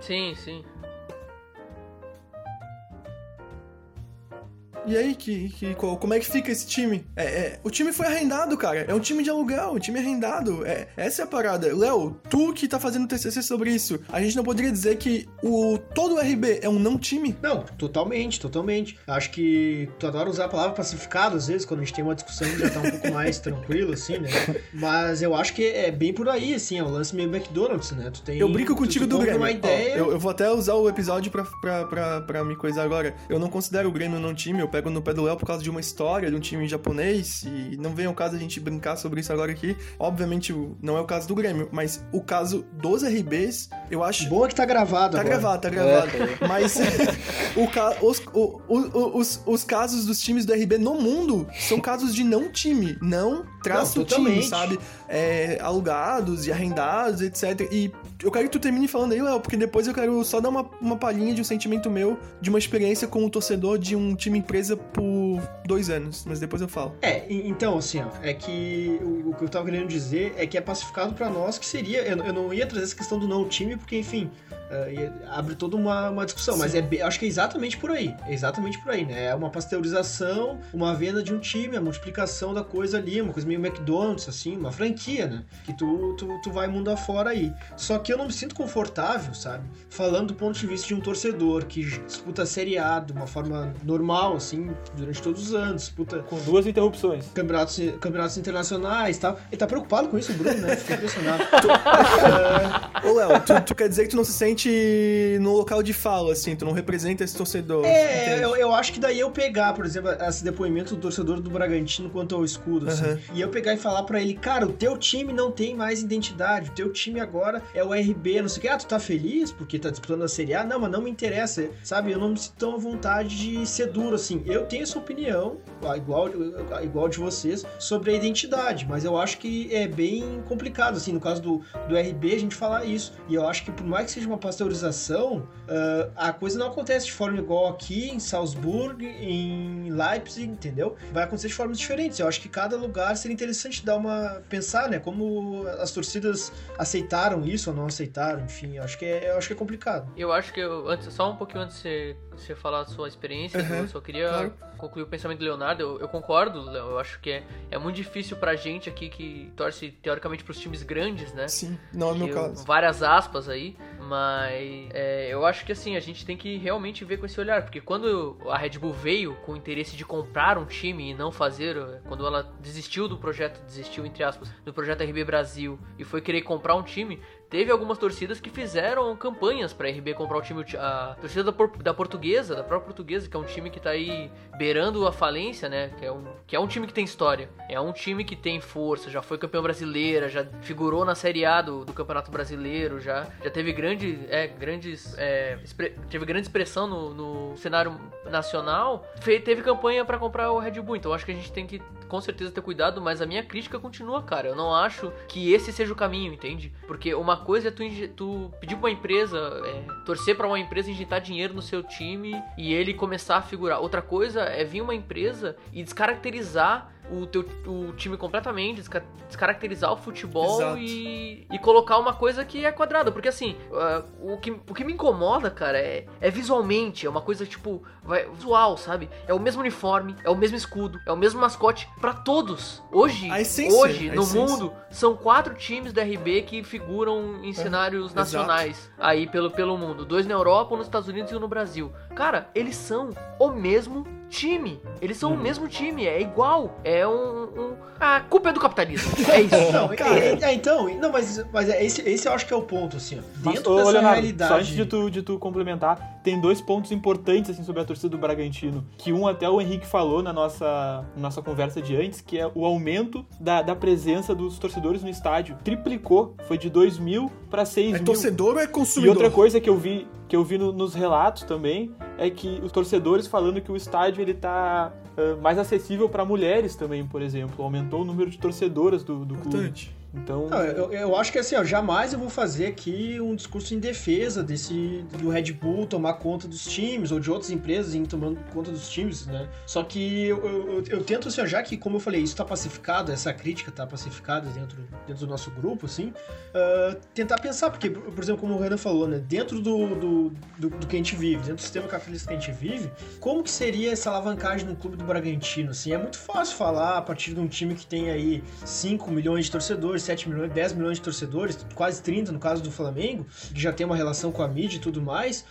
Sim, sim. E aí, que, que, como é que fica esse time? É, é, o time foi arrendado, cara. É um time de aluguel, um time arrendado. É, essa é a parada. Léo, tu que tá fazendo TCC sobre isso, a gente não poderia dizer que o todo o RB é um não time? Não, totalmente, totalmente. Acho que tu adora usar a palavra pacificado às vezes, quando a gente tem uma discussão já tá um pouco mais tranquilo, assim, né? Mas eu acho que é bem por aí, assim, é o lance meio McDonald's, né? Tu tem. Eu brinco contigo do Grêmio. uma Ó, ideia. eu, eu vou até usar o episódio pra, pra, pra, pra me coisar agora. Eu não considero o Grêmio não time, eu pego no pé do Léo por causa de uma história de um time japonês, e não vem ao caso a gente brincar sobre isso agora aqui. Obviamente, não é o caso do Grêmio, mas o caso dos RBs, eu acho. Boa que tá gravado Tá agora. gravado, tá gravado. Mas o ca- os, o- o- os, os casos dos times do RB no mundo são casos de não time, não traço Não, time, sabe? É, alugados e arrendados, etc. E eu quero que tu termine falando aí, Léo, porque depois eu quero só dar uma, uma palhinha de um sentimento meu, de uma experiência com o torcedor de um time empresa por dois anos. Mas depois eu falo. É, então, assim, ó, é que o, o que eu tava querendo dizer é que é pacificado pra nós que seria. Eu, eu não ia trazer essa questão do não time, porque, enfim, ia- abre toda uma, uma discussão, mas é, acho que é exatamente por aí. É exatamente por aí, né? É uma pasteurização, uma venda de um time, a multiplicação da coisa ali, uma coisa meio McDonald's, assim, uma franquia, né? Que tu, tu, tu vai mundo afora aí. Só que eu não me sinto confortável, sabe? Falando do ponto de vista de um torcedor que disputa a Série A de uma forma normal, assim, durante todos os anos, disputa Com duas interrupções. campeonatos, campeonatos internacionais e tal. Ele tá preocupado com isso, o Bruno, né? Fiquei impressionado. Ô, Léo, tu, tu quer dizer que tu não se sente no local de fala, assim, tu não representa esse torcedor. É, eu, eu acho que daí eu pegar, por exemplo, esse depoimento do torcedor do Bragantino quanto ao escudo, assim, Aham. e eu pegar e falar pra ele, cara, o teu time não tem mais identidade, o teu time agora é o RB, não sei o que, ah, tu tá feliz porque tá disputando a Série A? Não, mas não me interessa, sabe? Eu não me sinto tão à vontade de ser duro, assim. Eu tenho essa opinião, igual, igual de vocês, sobre a identidade, mas eu acho que é bem complicado, assim, no caso do, do RB, a gente falar isso. E eu acho que por mais que seja uma pasteurização, ah, a coisa não acontece de forma igual aqui em Salzburg, em Leipzig, entendeu? Vai acontecer de formas diferentes. Eu acho que cada lugar seria interessante dar uma pensar, né? Como as torcidas aceitaram isso ou não aceitaram, enfim, eu acho que é, eu acho que é complicado. Eu acho que eu, antes, só um pouquinho antes de você, falar a sua experiência, Uhum, eu só queria claro. concluir o pensamento do Leonardo. Eu, eu concordo, Léo. Eu acho que é, é muito difícil pra gente aqui que torce teoricamente pros times grandes, né? Sim, não é o meu caso. Várias aspas aí, mas é, eu acho que assim, a gente tem que realmente ver com esse olhar, porque quando a Red Bull veio com o interesse de comprar um time e não fazer, quando ela desistiu do projeto, desistiu entre aspas, do projeto RB Brasil e foi querer comprar um time, teve algumas torcidas que fizeram campanhas pra RB comprar o time, a torcida da, da portuguesa, da própria portuguesa, que é um time que tá aí beirando a falência, né, que é um, que é um time que tem história, é um time que tem força, já foi campeão brasileira, já figurou na Série A do, do Campeonato Brasileiro, já, já teve grande, é, grandes, é, teve grande expressão no, no cenário nacional, fe- teve campanha pra comprar o Red Bull, então acho que a gente tem que com certeza ter cuidado, mas a minha crítica continua, cara, eu não acho que esse seja o caminho, entende? Porque uma coisa é tu, tu pedir pra uma empresa, é, torcer pra uma empresa injetar dinheiro no seu time e ele começar a figurar. Outra coisa é vir uma empresa e descaracterizar o teu o time completamente, desca- descaracterizar o futebol Exato. e, e colocar uma coisa que é quadrada. Porque assim, ah, o, que, o que me incomoda, cara, é, é visualmente, é uma coisa tipo, vai, visual, sabe? É o mesmo uniforme, é o mesmo escudo, é o mesmo mascote pra todos. Hoje, essência, hoje no mundo, são quatro times da RB que figuram em cenários exato. nacionais aí pelo, pelo mundo. Dois na Europa, um nos Estados Unidos e um no Brasil. Cara, eles são o mesmo time. Eles são o mesmo time, é igual. É um. um- A culpa é do capitalismo. É isso. Não, cara. é, é, então, não, mas, mas é, esse, esse eu acho que é o ponto, assim. Mas, Dentro ô, dessa Leonardo, realidade. Só antes de tu, de tu complementar, tem dois pontos importantes assim, sobre a torcida do Bragantino. Que um até o Henrique falou na nossa, nossa conversa de antes, que é o aumento da, da presença dos torcedores no estádio. Triplicou, foi de 2 mil para 6 É mil. torcedor ou é E consumidor? outra coisa que eu vi, que eu vi no- nos relatos também, é que os torcedores falando que o estádio ele tá ah, mais acessível para mulheres também, por exemplo. Aumentou o número de torcedoras do, do clube. Então, Não, eu, eu acho que assim, ó, jamais eu vou fazer aqui um discurso em defesa desse do Red Bull tomar conta dos times ou de outras empresas em tomando conta dos times, né? Só que eu, eu, eu- tento assim, ó, já que como eu falei, isso tá pacificado, essa crítica tá pacificada dentro, dentro do nosso grupo, assim, ah, tentar pensar, porque, por por exemplo, como o Renan falou, né, dentro do, do, do, do que a gente vive, dentro do sistema capitalista que a gente vive, como que seria essa alavancagem no clube do Bragantino, assim? É muito fácil falar a partir de um time que tem aí 5 milhões de torcedores, torcedores, 7 milhões, 10 milhões de torcedores, quase 30 no caso do Flamengo, que já tem uma relação com a mídia e tudo mais,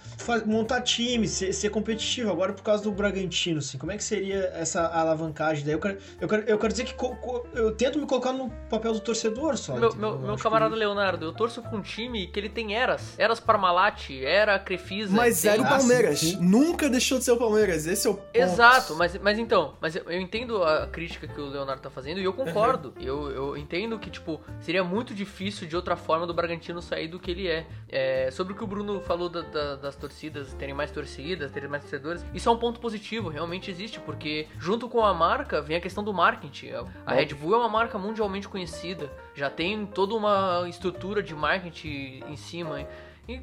montar time, ser, ser competitivo. Agora, por causa do Bragantino, assim, como é que seria essa alavancagem daí? Eu quero, eu quero, eu quero dizer que co, co, eu tento me colocar no papel do torcedor só. Meu, meu, meu camarada que... Leonardo, eu torço pra um time que ele tem eras. Eras Parmalat, era Crefisa. Mas era o Palmeiras. Ah, Nunca deixou de ser o Palmeiras. Esse é o ponto. Exato, mas, mas então, mas eu, eu entendo a crítica que o Leonardo tá fazendo e eu concordo. Uhum. Eu, eu entendo que, tipo, seria muito difícil de outra forma do Bragantino sair do que ele é. é sobre o que o Bruno falou da, da, das torcidas terem mais torcidas, terem mais torcedores, isso é um ponto positivo, realmente existe, porque junto com a marca vem a questão do marketing. A Red Bull é uma marca mundialmente conhecida, já tem toda uma estrutura de marketing em cima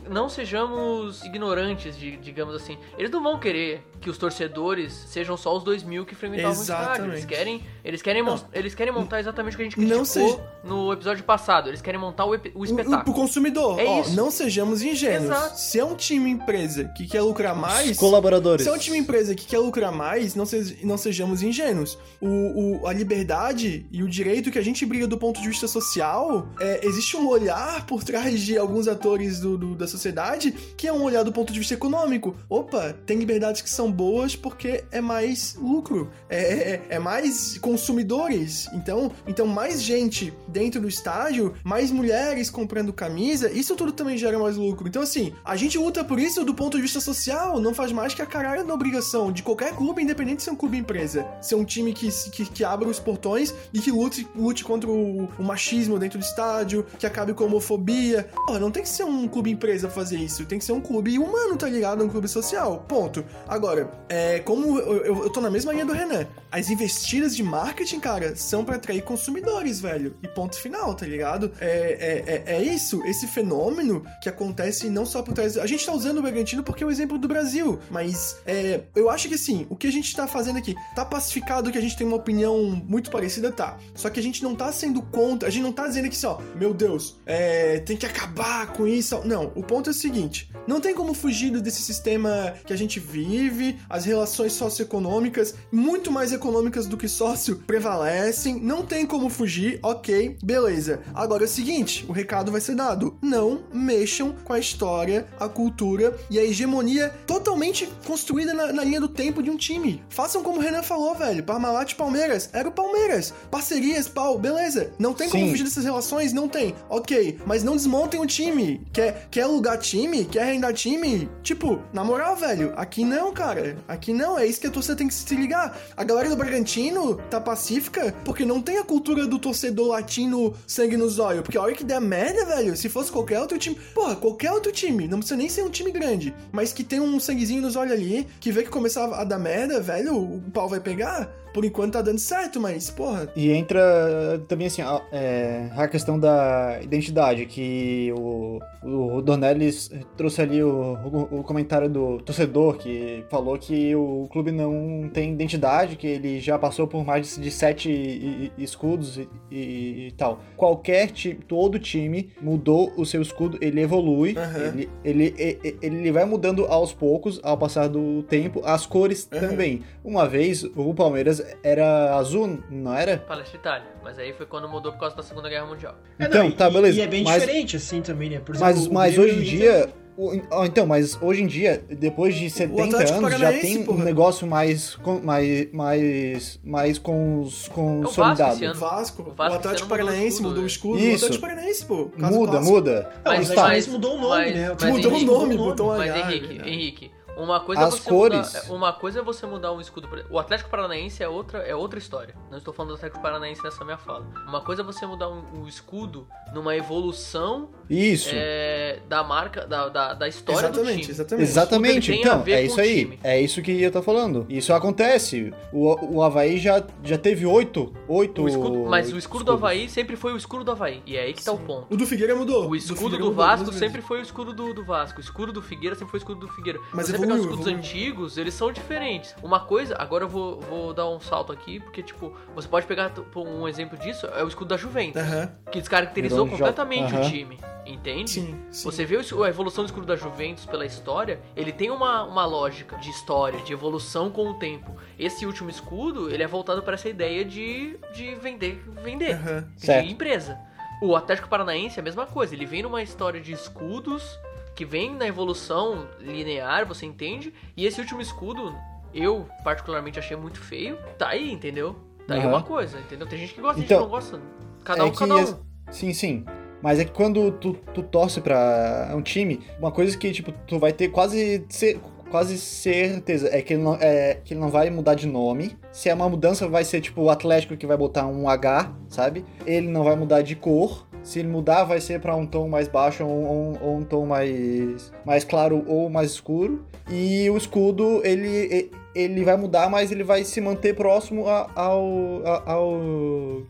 não sejamos ignorantes, de, digamos assim. Eles não vão querer que os torcedores sejam só os dois mil que frequentavam exatamente. o estádio. Eles querem, eles querem, eles querem montar exatamente o que a gente criticou seja... no episódio passado. Eles querem montar o, o espetáculo. O, o consumidor. É Ó, isso. Não sejamos ingênuos. Exato. Se é um time empresa que quer lucrar mais... Os colaboradores. Se é um time empresa que quer lucrar mais, não, se, não sejamos ingênuos. O, o, a liberdade e o direito que a gente briga do ponto de vista social, é, existe um olhar por trás de alguns atores do, do da sociedade, que é um olhar do ponto de vista econômico. Opa, tem liberdades que são boas porque é mais lucro, é, é, é mais consumidores. Então, então, mais gente dentro do estádio, mais mulheres comprando camisa, isso tudo também gera mais lucro. Então, assim, a gente luta por isso do ponto de vista social, não faz mais que a caralho da obrigação de qualquer clube, independente de ser um clube empresa, ser um time que, que, que abra os portões e que lute, lute contra o, o machismo dentro do estádio, que acabe com a homofobia. Porra, não tem que ser um clube empresa fazer isso. Tem que ser um clube humano, tá ligado? Um clube social. Ponto. Agora, é, como eu, eu, tô na mesma linha do Renan, as investidas de marketing, cara, são para atrair consumidores, velho. E ponto final, tá ligado? É, é, é, é, isso, esse fenômeno que acontece não só por trás. A gente tá usando o Bragantino porque é o exemplo do Brasil, mas é, eu acho que assim, o que a gente tá fazendo aqui, tá pacificado que a gente tem uma opinião muito parecida, tá. Só que a gente não tá sendo contra, a gente não tá dizendo que só, meu Deus, é, tem que acabar com isso. Não, o ponto é o seguinte: não tem como fugir desse sistema que a gente vive, as relações socioeconômicas, muito mais econômicas do que sócio, prevalecem, não tem como fugir, ok, beleza. Agora é o seguinte: o recado vai ser dado. Não mexam com a história, a cultura e a hegemonia totalmente construída na, na linha do tempo de um time. Façam como o Renan falou, velho. Parmalat e Palmeiras era o Palmeiras. Parcerias, pau, beleza. Não tem como Sim. fugir dessas relações? Não tem. Ok, mas não desmontem o time. Quer, quer alugar time, quer arrendar time. Tipo, na moral, velho, aqui não, cara. Aqui não, é isso que a torcida tem que se ligar. A galera do Bragantino tá pacífica porque não tem a cultura do torcedor latino sangue nos olhos. Porque a hora que der merda, velho, se fosse qualquer outro time. Porra, qualquer outro time, não precisa nem ser um time grande, mas que tem um sanguezinho nos olhos ali, que vê que começar a dar merda, velho, o pau vai pegar por enquanto tá dando certo, mas, porra. E entra também, assim, a, é, a questão da identidade, que o, o Dornelles trouxe ali o, o, o, comentário do torcedor, que falou que o clube não tem identidade, que ele já passou por mais de sete escudos e, e, e tal. Qualquer time, todo time mudou o seu escudo, ele evolui, uhum. ele, ele, ele, ele, vai mudando aos poucos, ao passar do tempo, as cores uhum. também. Uma vez, o Palmeiras era azul, não era? Palestra Itália, mas aí foi quando mudou por causa da Segunda Guerra Mundial. É, então, não, tá, beleza. E, é bem mas, diferente assim também, né? Por exemplo, mas, mas hoje em dia... então, mas hoje em dia, depois de 70 anos, já tem porra. um negócio mais mais mais mais cons, consolidado. É o Vasco, o, Vasco, o Atlético Paranaense mudou o escudo. Isso. O Atlético Paranaense, pô. Muda, muda. Mas, mas, mas, mudou o nome, mas, né? Mudou o nome, botou um Mas Henrique, Henrique, uma coisa é As é você cores. Mudar, uma coisa é você mudar um escudo. O Atlético Paranaense é outra, é outra história. Não estou falando do Atlético Paranaense nessa minha fala. Uma coisa é você mudar um, um escudo numa evolução isso. É, da marca, da, da, da história exatamente, do time. Exatamente, exatamente. Então, é isso aí. Time. É isso que eu tô falando. Isso acontece. O, o Havaí já, já teve oito. oito o escudo, mas o escudo escudos. do Havaí sempre foi o escudo do Havaí. E é aí que Sim. tá o ponto. O do Figueira mudou. O escudo do, do Vasco sempre foi o escudo do, do Vasco. O escudo do Figueira sempre foi o escudo do Figueira. Mas você pegar os escudos evoluiu. antigos, eles são diferentes. Uma coisa, agora eu vou, vou dar um salto aqui, porque, tipo, você pode pegar um exemplo disso, é o escudo da Juventus. Que descaracterizou completamente J- o time. Entende? Sim, sim. Você vê a evolução do escudo da Juventus pela história, ele tem uma, uma lógica de história, de evolução com o tempo. Esse último escudo, ele é voltado para essa ideia de, de vender, vender, Aham. de Certo. empresa. O Atlético Paranaense é a mesma coisa, ele vem numa história de escudos que vem na evolução linear, você entende? E esse último escudo, eu particularmente achei muito feio. Tá aí, entendeu? Tá aí uma coisa, entendeu? Tem gente que gosta, tem Então, gente que não gosta. Cada é um, cada um. Sim, sim. Mas é que quando tu, tu torce pra um time, uma coisa que, tipo, tu vai ter quase, cer- quase certeza é que, ele não, é que ele não vai mudar de nome. Se é uma mudança, vai ser, tipo, o Atlético que vai botar um H, sabe? Ele não vai mudar de cor. Se ele mudar, vai ser pra um tom mais baixo ou, ou- ou um tom mais, mais claro ou mais escuro. E o escudo, ele, ele vai mudar, mas ele vai se manter próximo ao, a- ao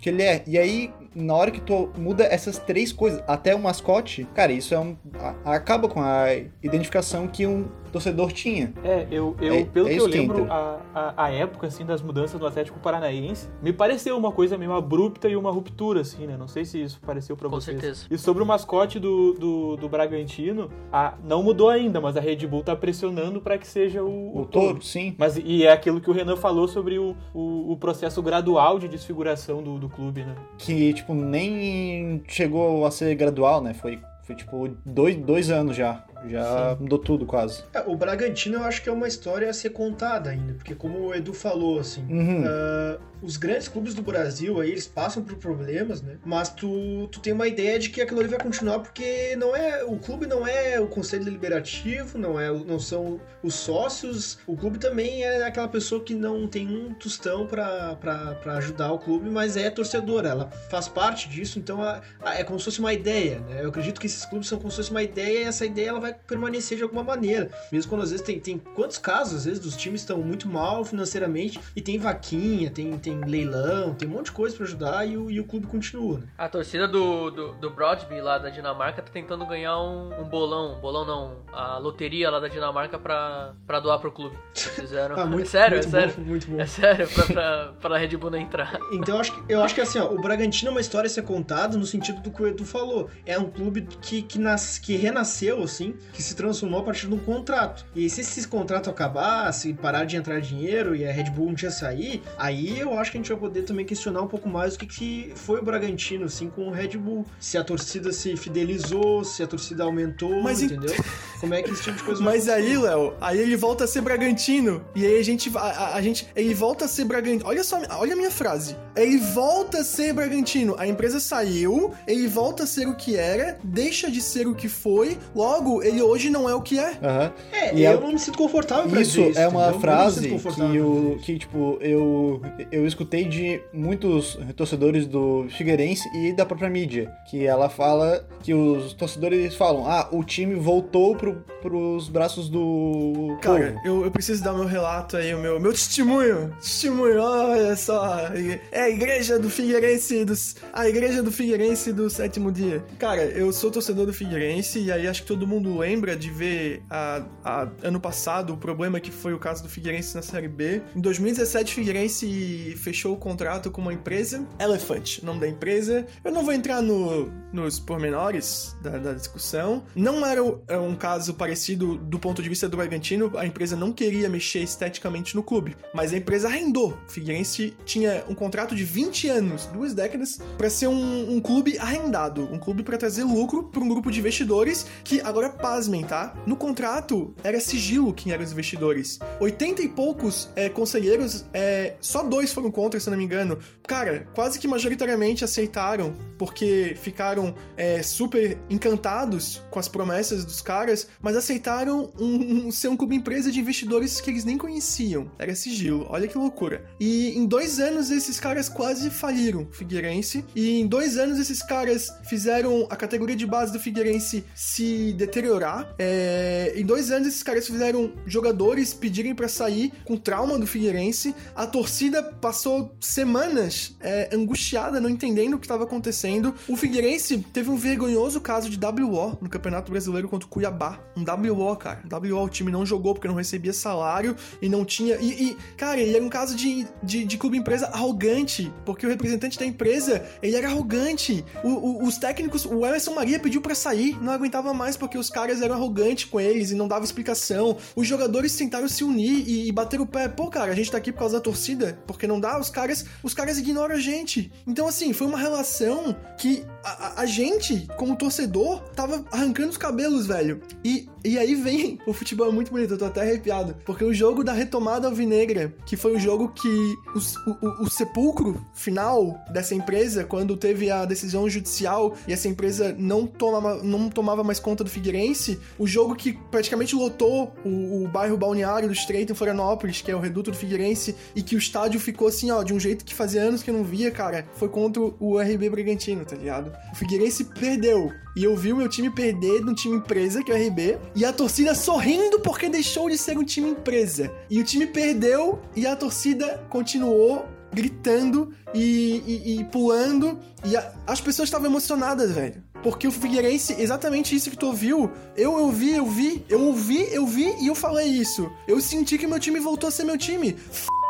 que ele é. E aí, na hora que tu muda essas três coisas, até o mascote, cara, isso é um. a- acaba com a identificação que um torcedor tinha. É, eu, eu É- pelo é que eu que lembro, a, a, a época, assim, das mudanças do Atlético Paranaense, me pareceu uma coisa meio abrupta e uma ruptura, assim, né? Não sei se isso pareceu pra Com vocês. certeza. E sobre o mascote do, do, do Bragantino, a, não mudou ainda, mas a Red Bull tá pressionando pra que seja o, O touro, sim. Mas, e é aquilo que o Renan falou sobre o, o, o processo gradual de desfiguração do, do clube, né? Que, tipo, nem chegou a ser gradual, né? Foi, foi tipo, dois, dois anos já. Já mudou tudo quase. É, o Bragantino eu acho que é uma história a ser contada ainda, porque como o Edu falou, assim, Uhum. ah, os grandes clubes do Brasil aí, eles passam por problemas, né? Mas tu, tu tem uma ideia de que aquilo ali vai continuar porque não é o clube não é o conselho deliberativo, não é o- não são os sócios, o clube também é aquela pessoa que não tem um tostão pra ajudar o clube, mas é torcedora, ela faz parte disso, então a- a- é como se fosse uma ideia, né? Eu acredito que esses clubes são como se fosse uma ideia e essa ideia ela vai permanecer de alguma maneira. Mesmo quando às vezes tem, tem quantos casos, às vezes, dos times estão muito mal financeiramente e tem vaquinha, tem, tem leilão, tem um monte de coisa pra ajudar e o, e o clube continua, né? A torcida do, do, do Broadby lá da Dinamarca tá tentando ganhar um, um bolão. Bolão não, a loteria lá da Dinamarca pra, pra doar pro clube. Fizeram. Ah, muito, é sério, muito é sério. bom, muito bom. É sério, pra, pra, pra Red Bull não entrar. Então eu acho, que, eu acho que assim, ó, o Bragantino é uma história a ser contada no sentido do que o Edu falou. É um clube que, que, nas, que renasceu, assim, que se transformou a partir de um contrato. E se esse contrato acabar, se parar de entrar dinheiro e a Red Bull um dia sair, aí eu acho que a gente vai poder também questionar um pouco mais o que, que foi o Bragantino, assim, com o Red Bull. Se a torcida se fidelizou, se a torcida aumentou, Mas entendeu? Como é que esse tipo de coisa Mas aí? Léo, aí ele volta a ser Bragantino. E aí a gente. A, a- a gente ele volta a ser Bragantino. Olha só, olha a minha frase. Ele volta a ser Bragantino. A empresa saiu, ele volta a ser o que era, deixa de ser o que foi. Logo, ele hoje não é o que é. Aham. É, E eu é- não me sinto confortável pra Isso isso, é uma entendeu? Eu frase que, isso. que tipo, eu, eu escutei de muitos torcedores do Figueirense e da própria mídia, que ela fala que os torcedores falam, ah, o time voltou pro, pros braços do Cara, povo. eu, eu preciso dar meu relato aí, o meu, meu testemunho. Testemunho, olha só. É a igreja do Figueirense dos. A igreja do Figueirense do sétimo dia. Cara, eu sou torcedor do Figueirense e aí acho que todo mundo lembra de ver a, a- ano passado o problema que foi o caso do Figueirense na Série B. Em 2017, o Figueirense fechou o contrato com uma empresa, Elephant, o nome da empresa. Eu não vou entrar no, nos pormenores da, da discussão. Não era é um caso parecido do ponto de vista do Bragantino, a empresa não queria mexer esteticamente no clube, mas a empresa arrendou. O Figueirense tinha um contrato de 20 anos, duas décadas, para ser um, um clube arrendado, um clube para trazer lucro para um grupo de investidores que, agora pasmem, tá? No contrato era sigilo quem eram os investidores. 80 e poucos é, conselheiros, é, só dois foram contra, se não me engano. Cara, quase que majoritariamente aceitaram, porque ficaram é, super encantados com as promessas dos caras, mas aceitaram um, um- ser um clube empresa de investidores que eles nem conheciam. Era sigilo, olha que loucura. E em dois anos esses caras quase faliram Figueirense, e em dois anos esses caras fizeram a categoria de base do Figueirense se deteriorar. É, em dois anos esses caras fizeram jogadores pedirem pra sair com trauma do Figueirense. A torcida passou semanas é, angustiada, não entendendo o que estava acontecendo. O Figueirense teve um vergonhoso caso de WO no Campeonato Brasileiro contra o Cuiabá. Um WO, cara. WO, o time não jogou porque não recebia salário e não tinha. E, e, cara, ele era um caso de, de, de clube empresa arrogante, porque o representante da empresa ele era arrogante. O- o- os técnicos, o Emerson Maria pediu pra sair, não aguentava mais porque os caras caras eram arrogantes com eles e não dava explicação. Os jogadores tentaram se unir e, e bater o pé. Pô, cara, a gente tá aqui por causa da torcida, porque não dá, os caras, os caras ignoram a gente. Então, assim, foi uma relação que a, a, gente, como torcedor, tava arrancando os cabelos, velho. E, e aí vem o futebol é muito bonito, eu tô até arrepiado. Porque o jogo da retomada alvinegra, que foi o jogo que o, o, o sepulcro final dessa empresa, quando teve a decisão judicial e essa empresa não tomava, não tomava mais conta do Figueirense, o jogo que praticamente lotou o, o bairro balneário do Estreito em Florianópolis, que é o reduto do Figueirense, e que o estádio ficou assim, ó, de um jeito que fazia anos que eu não via, cara, foi contra o RB Bragantino, tá ligado? O Figueirense perdeu. E eu vi o meu time perder de um time empresa, que é o RB, e a torcida sorrindo porque deixou de ser um time empresa. E o time perdeu e a torcida continuou gritando e, e, e pulando. E a, as pessoas estavam emocionadas, velho. Porque o Figueirense, exatamente isso que tu ouviu, eu ouvi, eu vi, eu ouvi, eu vi e eu falei isso. Eu senti que meu time voltou a ser meu time.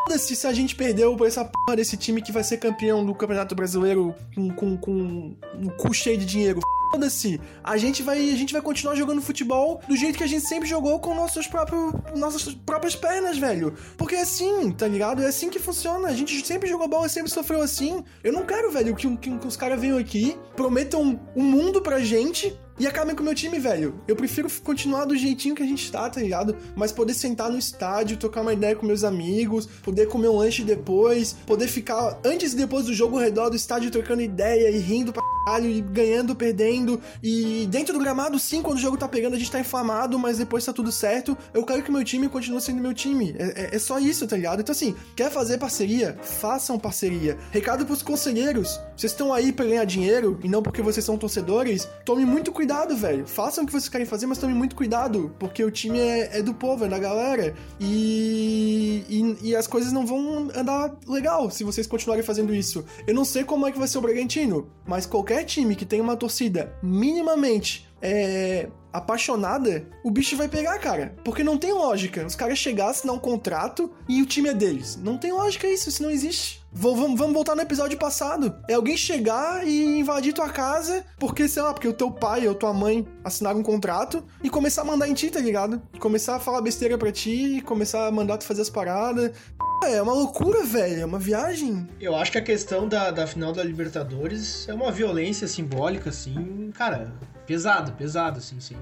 Foda-se se a gente perdeu por essa porra desse time que vai ser campeão do Campeonato Brasileiro com, com, com um cu cheio de dinheiro. Foda-se, a gente vai a gente vai continuar jogando futebol do jeito que a gente sempre jogou com nossos próprios, nossas próprias pernas, velho. Porque é assim, tá ligado? É assim que funciona. A gente sempre jogou bola, sempre sofreu assim. Eu não quero, velho, que, que, que os caras venham aqui, prometam um mundo pra gente e acabem com o meu time, velho. Eu prefiro continuar do jeitinho que a gente tá, tá ligado? Mas poder sentar no estádio, trocar uma ideia com meus amigos, poder comer um lanche depois, poder ficar antes e depois do jogo ao redor do estádio trocando ideia e rindo pra e ganhando, perdendo. E dentro do gramado, sim, quando o jogo tá pegando, a gente tá inflamado, mas depois tá tudo certo. Eu quero que meu time continue sendo meu time. É, é, é só isso, tá ligado? Então, assim, quer fazer parceria? Façam parceria. Recado pros conselheiros. Vocês estão aí pra ganhar dinheiro e não porque vocês são torcedores. Tome muito cuidado, velho. Façam o que vocês querem fazer, mas tome muito cuidado. Porque o time é, é do povo, é da galera. E, e, e as coisas não vão andar legal se vocês continuarem fazendo isso. Eu não sei como é que vai ser o Bragantino, mas qualquer time que tem uma torcida minimamente é, apaixonada, o bicho vai pegar, cara. Porque não tem lógica. Os caras chegar, assinar um contrato e o time é deles. Não tem lógica isso, isso não existe. Vamos, vamos voltar no episódio passado. É alguém chegar e invadir tua casa porque, sei lá, porque o teu pai ou tua mãe assinaram um contrato e começar a mandar em ti, tá ligado? Começar a falar besteira pra ti, começar a mandar tu fazer as paradas. É uma loucura, velho. É uma viagem. Eu acho que a questão da, da final da Libertadores é uma violência simbólica, assim, cara, pesado, pesado, assim, sim.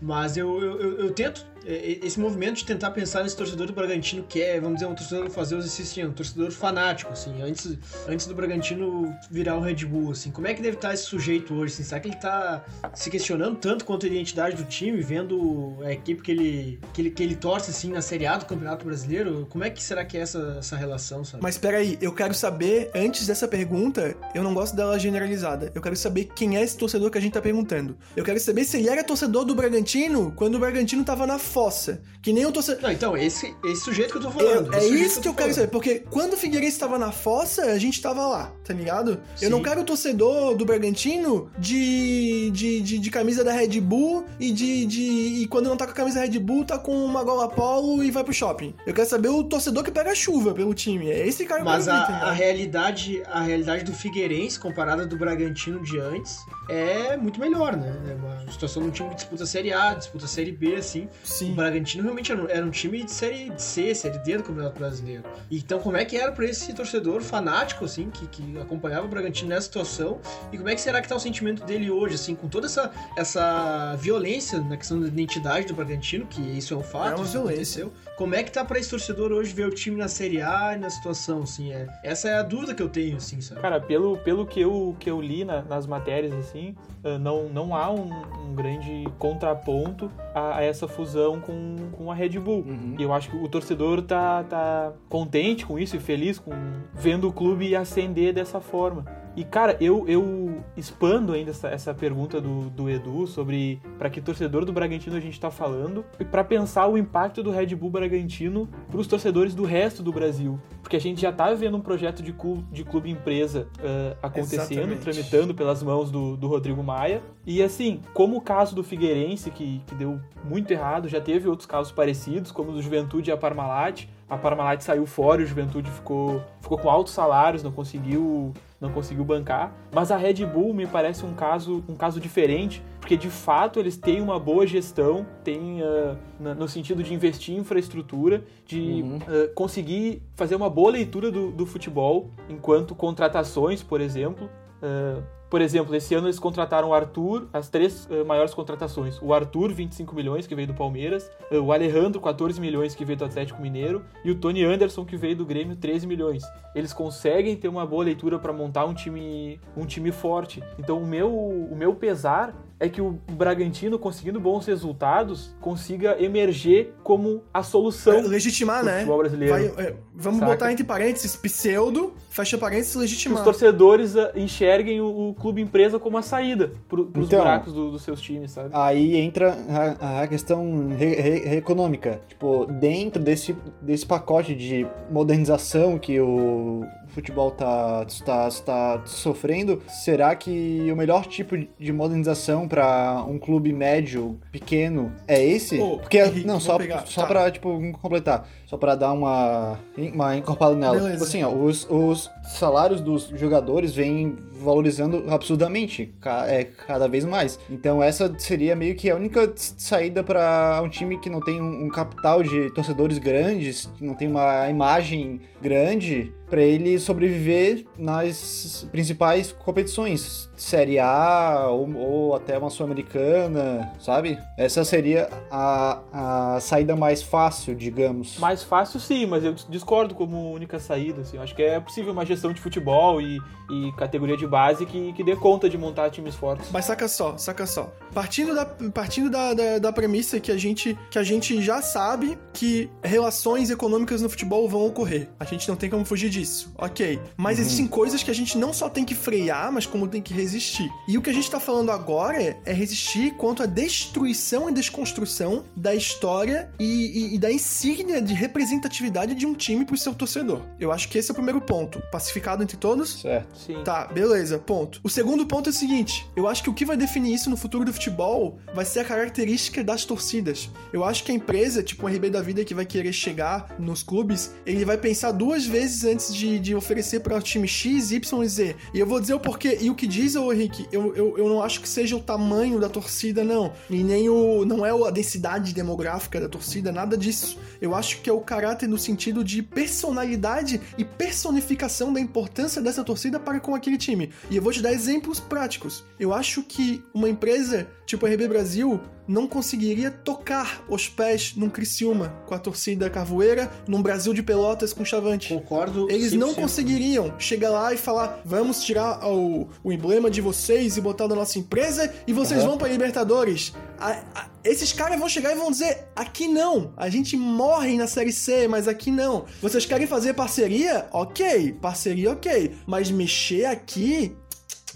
Mas eu, eu, eu, eu tento esse movimento de tentar pensar nesse torcedor do Bragantino que é, vamos dizer, um torcedor fazer os exercícios, um torcedor fanático, assim, antes, antes do Bragantino virar o Red Bull, assim, como é que deve estar esse sujeito hoje, assim, será que ele está se questionando tanto quanto a identidade do time, vendo a equipe que ele, que ele, que ele torce, assim, na Série A do Campeonato Brasileiro, como é que será que é essa, essa relação, sabe? Mas peraí, eu quero saber, antes dessa pergunta, eu não gosto dela generalizada, eu quero saber quem é esse torcedor que a gente tá perguntando. Eu quero saber se ele era torcedor do Bragantino quando o Bragantino tava na fossa. Que nem o torcedor. Não, então, esse, esse sujeito que eu tô falando. Eu, é isso que eu, que eu quero saber, porque quando o Figueirense tava na fossa, a gente tava lá, tá ligado? Sim. Eu não quero o torcedor do Bragantino de, de, de, de, camisa da Red Bull e de, de. E quando não tá com a camisa Red Bull, tá com uma gola polo e vai pro shopping. Eu quero saber o torcedor que pega chuva pelo time. É esse cara Mas que eu a, a realidade, a realidade do Figueirense, comparada do Bragantino de antes, é muito melhor, né? É uma situação de um time que disputa Série A, disputa Série B, assim. Sim. O Bragantino realmente era um, era um time de Série C, Série D do Campeonato Brasileiro. Então, como é que era para esse torcedor fanático, assim, que, que acompanhava o Bragantino nessa situação? E como é que será que tá o sentimento dele hoje, assim, com toda essa, essa violência na questão da identidade do Bragantino, que isso é um fato, é uma violência. Aconteceu. Como é que tá pra esse torcedor hoje ver o time na Série A e na situação, assim? É, essa é a dúvida que eu tenho, assim, sabe? Cara, pelo, pelo que, eu, que eu li na, nas matérias, assim, não, não há um, um grande contraponto a, a, essa fusão com, com a Red Bull. Uhum. E eu acho que o torcedor tá, tá contente com isso e feliz com vendo o clube ascender dessa forma. E, cara, eu, eu expando ainda essa, essa pergunta do, do Edu sobre para que torcedor do Bragantino a gente tá falando e para pensar o impacto do Red Bull Bragantino para os torcedores do resto do Brasil. Porque a gente já tá vendo um projeto de clube, de clube empresa uh, acontecendo, Exatamente. tramitando pelas mãos do, do Rodrigo Maia. E assim, como o caso do Figueirense, que, que deu muito errado, já teve outros casos parecidos, como o do Juventude e a Parmalat a Parmalat saiu fora e o Juventude ficou, ficou com altos salários, não conseguiu não conseguiu bancar. Mas a Red Bull me parece um caso, um caso diferente, porque de fato eles têm uma boa gestão, têm uh, no sentido de investir em infraestrutura, de uhum. uh, conseguir fazer uma boa leitura do, do futebol, enquanto contratações, por exemplo. Uh, por exemplo, esse ano eles contrataram o Arthur, as três uh, maiores contratações. O Arthur, 25 milhões, que veio do Palmeiras. Uh, o Alejandro, 14 milhões, que veio do Atlético Mineiro. E o Tony Anderson, que veio do Grêmio, 13 milhões. Eles conseguem ter uma boa leitura para montar um time, um time forte. Então, o meu, o meu pesar é que o Bragantino, conseguindo bons resultados, consiga emerger como a solução. É, legitimar, né? brasileiro. Vai, é, vamos Saca? botar entre parênteses, pseudo, fecha parênteses, legitimar. Que os torcedores uh, enxerguem o, o, clube empresa como a saída pro, pros então, buracos do, dos seus times, sabe? Aí entra a, a questão re, re, econômica. Tipo, dentro desse, desse pacote de modernização que o futebol tá, tá, tá sofrendo, será que o melhor tipo de modernização para um clube médio, pequeno, é esse? Porque, Henrique, não, só, pegar. só tá. pra, tipo, completar, só pra dar uma, uma encorpada nela. Beleza. Tipo assim, ó, os, os salários dos jogadores vêm valorizando absurdamente, é, cada vez mais. Então essa seria meio que a única saída para um time que não tem um, um capital de torcedores grandes, que não tem uma imagem grande, para ele sobreviver nas principais competições, Série A ou, ou até uma Sul-Americana, sabe? Essa seria a, a saída mais fácil, digamos. Mais fácil sim, mas eu discordo como única saída. Assim. Eu acho que é possível uma gestão de futebol e, e categoria de base que, que dê conta de montar times fortes. Mas saca só, saca só. Partindo da, partindo da, da, da premissa que a, gente, que a gente já sabe que relações econômicas no futebol vão ocorrer. A gente não tem como fugir disso, ok. Mas uhum. existem coisas que a gente não só tem que frear, mas como tem que resistir. E o que a gente tá falando agora é resistir contra a destruição e desconstrução da história e, e, e da insígnia de representatividade de um time pro seu torcedor. Eu acho que esse é o primeiro ponto. Pacificado entre todos? Certo. Sim. Tá, beleza, ponto. O segundo ponto é o seguinte: eu acho que o que vai definir isso no futuro do futebol vai ser a característica das torcidas. Eu acho que a empresa, tipo o RB da vida que vai querer chegar nos clubes, ele vai pensar duas vezes antes de, de oferecer para o time X, Y e Z. E eu vou dizer o porquê. E o que diz, o Henrique, eu, eu, eu não acho que seja o tamanho da torcida, não. E nem o. Não é a densidade demográfica da torcida, nada disso. Eu acho que é o caráter no sentido de personalidade e personificação da importância dessa torcida para com aquele time. E eu vou te dar exemplos práticos. Eu acho que uma empresa tipo a RB Brasil não conseguiria tocar os pés num Criciúma com a torcida carvoeira, num Brasil de Pelotas com Chavante. Concordo. Eles não conseguiriam chegar lá e falar: vamos tirar o, o emblema de vocês e botar da nossa empresa e vocês uhum. vão para Libertadores. A, a, esses caras vão chegar e vão dizer: aqui não, a gente morre na Série C, mas aqui não. Vocês querem fazer parceria? Ok, parceria ok. Mas mexer aqui,